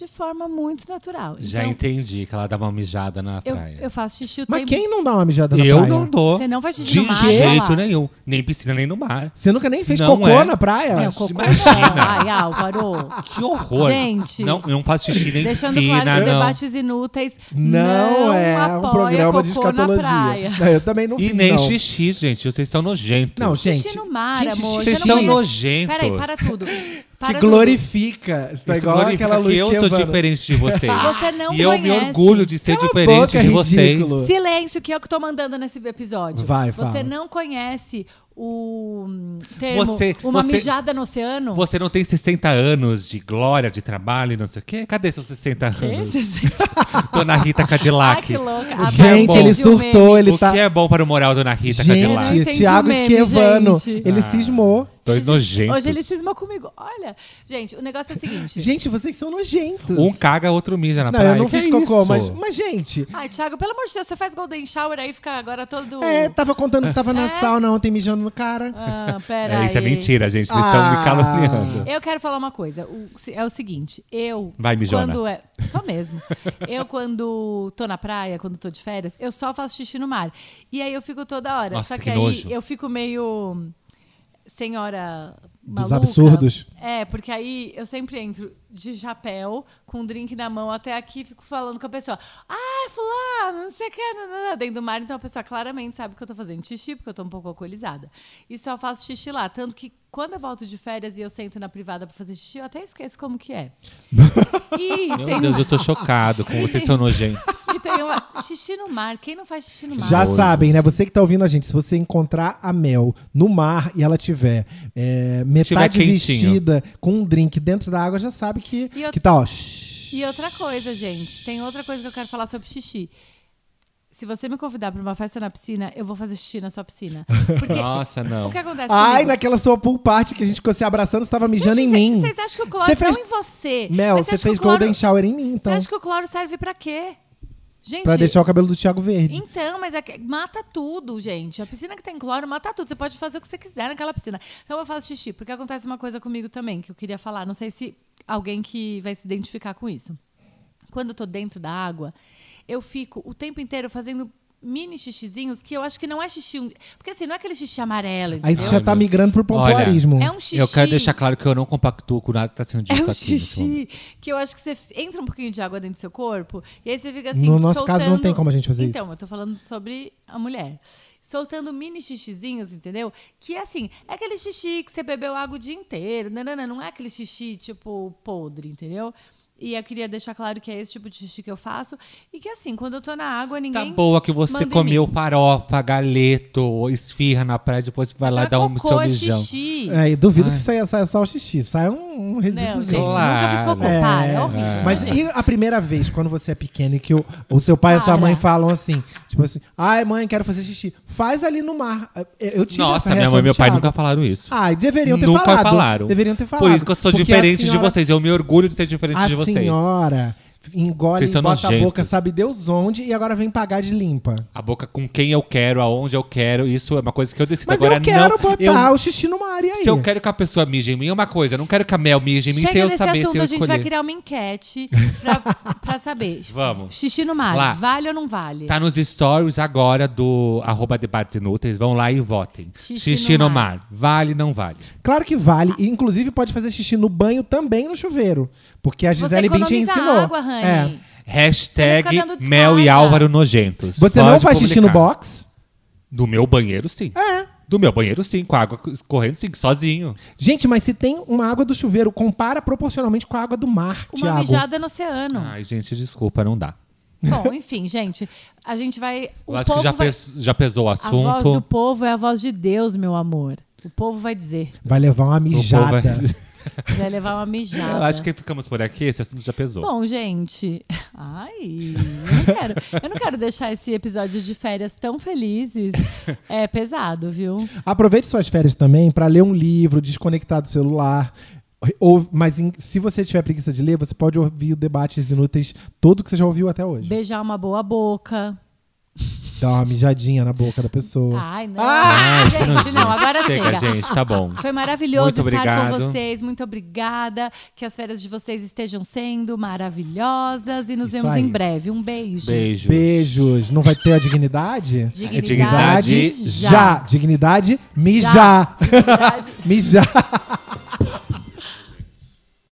de forma muito natural. Já então, entendi que ela dá uma mijada na eu, praia. eu faço xixi o Mas tempo quem não dá uma mijada na Eu praia? não dou. Você não faz xixi De no mar, jeito Bela? nenhum. Nem piscina, nem no mar. Você nunca nem fez Não cocô é. na praia? Não, cocô não. Imagina. Ai, Álvaro. Que horror. Gente. Não, eu não faço xixi nem Deixando piscina, claro não. debates inúteis Não, não é um programa de escatologia. Não, eu também não E fiz, nem não. xixi, gente. Vocês são nojentos. Não, gente. Xixi no mar, gente, amor. Vocês Você não são nojentos. Peraí, para tudo. Para Que tudo. glorifica. Tá Isso igual glorifica aquela luz que eu que sou diferente de vocês. Você não e eu me orgulho de ser Cala diferente boca, de vocês. ridículo. Silêncio, que é o que eu tô mandando nesse episódio. Vai, Você fala. não conhece o hum, termo Você- uma você- mijada no oceano? Você não tem 60 anos de glória, de trabalho e não sei o quê? Cadê seus 60 Que? anos? Você- Dona Rita Ai, Cadillac. que louca. A Gente, ele surtou, ele o tá... que é bom para o moral, Dona Rita não Cadillac? Gente, Tiago o Esquivano, gente. ele Ah. cismou. Dois nojentos. Hoje ele cismou comigo. Olha, gente, o negócio é o seguinte. Gente, vocês são nojentos. Um caga, outro mija na Não, praia. eu não Que fiz é cocô, mas, mas, gente... Ai, Thiago, pelo amor de Deus, você faz golden shower aí fica agora todo. É, tava contando que tava na É? sauna ontem mijando no cara. Ah, pera É, isso é aí. mentira, gente. Vocês Ah. estão me caluniando. Eu quero falar uma coisa. O- é o seguinte, eu. Vai, mijona. Quando é. Só mesmo. eu, quando tô na praia, quando tô de férias, eu só faço xixi no mar. E aí eu fico toda hora. Nossa, só que, que aí nojo. eu fico meio. Senhora. Dos maluca. absurdos. É, porque aí eu sempre entro de chapéu, com um drink na mão até aqui, fico falando com a pessoa. Ah, fulano, não sei o que, nanana", dentro do mar. Então a pessoa claramente sabe que eu tô fazendo xixi, porque eu tô um pouco alcoolizada. E só faço xixi lá. Tanto que quando eu volto de férias e eu sento na privada pra fazer xixi, eu até esqueço como que é. E Meu tem Deus, eu tô chocado com vocês são nojentos. e tem uma. Xixi no mar. Quem não faz xixi no mar? Já sabem, né? Você que tá ouvindo a gente, se você encontrar a Mel no mar e ela tiver é, metade quentinho. vestida com um drink dentro da água, já sabe que, E eu- que tá, ó. E outra coisa, gente, tem outra coisa que eu quero falar sobre xixi. Se você me convidar pra uma festa na piscina, eu vou fazer xixi na sua piscina. Porque Nossa, não. o que acontece Ai, comigo? naquela sua pool party que a gente ficou se abraçando, você tava mijando Gente, em cê- mim. Vocês acham que o cloro Você fez- não em você? Mel, você fez o cloro- golden shower em mim, então. Você acha que o cloro serve pra quê? Gente, Pra deixar o cabelo do Thiago verde. Então, mas é que mata tudo, gente. A piscina que tem cloro mata tudo. Você pode fazer o que você quiser naquela piscina. Então eu faço xixi, porque acontece uma coisa comigo também que eu queria falar. Não sei se alguém que vai se identificar com isso. Quando eu tô dentro da água, eu fico o tempo inteiro fazendo mini xixizinhos que eu acho que não é xixi. um- Porque assim, não é aquele xixi amarelo, Aí você já tá Olha. migrando pro pompoarismo. É um xixi. Eu quero deixar claro que eu não compactuo com nada que tá sendo É dito um aqui. nesse momento. xixi que eu acho que você entra um pouquinho de água dentro do seu corpo e aí você fica assim. No nosso caso, não soltando- tem como a gente fazer então, isso. eu tô falando sobre a mulher. Soltando mini xixizinhos, entendeu? Que assim, é aquele xixi que você bebeu água o dia inteiro. Não, não, não, não é aquele xixi tipo podre, entendeu? E eu queria deixar claro que é esse tipo de xixi que eu faço. E que assim, quando eu tô na água, Tá ninguém. boa que você comeu farofa, galeto, esfirra na praia, depois vai lá Mas dar é um cocô, seu é mijão. xixi. É, e duvido Ai. que saia, saia só o xixi. Sai um, um Não, resíduozinho. gente, Claro. nunca fiz cocô. É, Para, é horrível. Mas e a primeira vez, quando você é pequeno e que o, o seu pai e a sua Para. mãe falam assim, tipo assim, ai mãe, quero fazer xixi. Faz ali no mar. Eu, eu tive essa Nossa, minha mãe e meu pai nunca falaram isso. Ai, deveriam ter Nunca falado. falaram. Deveriam ter falado. Por isso que eu sou Porque diferente senhora, de vocês. Eu me orgulho de ser diferente A de vocês. Senhora engole, bota a nojentos. boca, sabe Deus onde, e agora vem pagar de limpa. A boca com quem eu quero, aonde eu quero, isso é uma coisa que eu decido. Mas Agora eu quero não, botar eu- o xixi no mar, e aí? Se eu quero que a pessoa mije em mim, é uma coisa. Eu não quero que a Mel mije em mim sem Chega eu nesse saber assunto, se eu a gente vai criar uma enquete pra, pra saber. Vamos. Xixi no mar, Lá. vale ou não vale? Tá nos stories agora do arroba debates inúteis. Vão lá e votem. Xixi Xixi, no no mar. Vale, não vale. Claro que vale. E, inclusive, pode fazer xixi no banho também no chuveiro. Porque a Você Gisele Bündchen economiza ensinou. água. É. Hashtag Você Mel e. Álvaro nojentos. Você Pode não faz xixi no publicar. box? Do meu banheiro, sim. É. Do meu banheiro, sim. Com a água correndo, sim. Sozinho. Gente, mas se tem uma água do chuveiro, compara proporcionalmente com a água do mar, Uma Thiago. mijada no oceano. Ai, gente, desculpa, não dá. Bom, enfim, gente, a gente vai. O Eu acho povo que já, vai... pes- já pesou o A assunto. voz do povo é a voz de Deus, meu amor. O povo vai dizer. Vai levar uma O povo mijada. vai- Vai levar uma mijada. Eu acho que ficamos por aqui, esse assunto já pesou. Bom, gente. Ai, eu não quero. Eu não quero deixar esse episódio de férias tão felizes. É pesado, viu? Aproveite suas férias também para ler um livro, desconectar do celular. Ou, mas em- se você tiver preguiça de ler, você pode ouvir o debates inúteis, todo que você já ouviu até hoje. Beijar uma boa boca. Dá uma mijadinha na boca da pessoa. Ai, não. Ah! Ai, gente, não, agora chega. gente, tá bom. Foi maravilhoso Muito estar com obrigado. vocês. Muito obrigada. Que as férias de vocês estejam sendo maravilhosas. E nos Isso vemos aí. em breve. Um beijo. Beijo. Beijos. Não vai ter a dignidade? Dignidade, dignidade já. Dignidade, mijar. Dignidade mijar.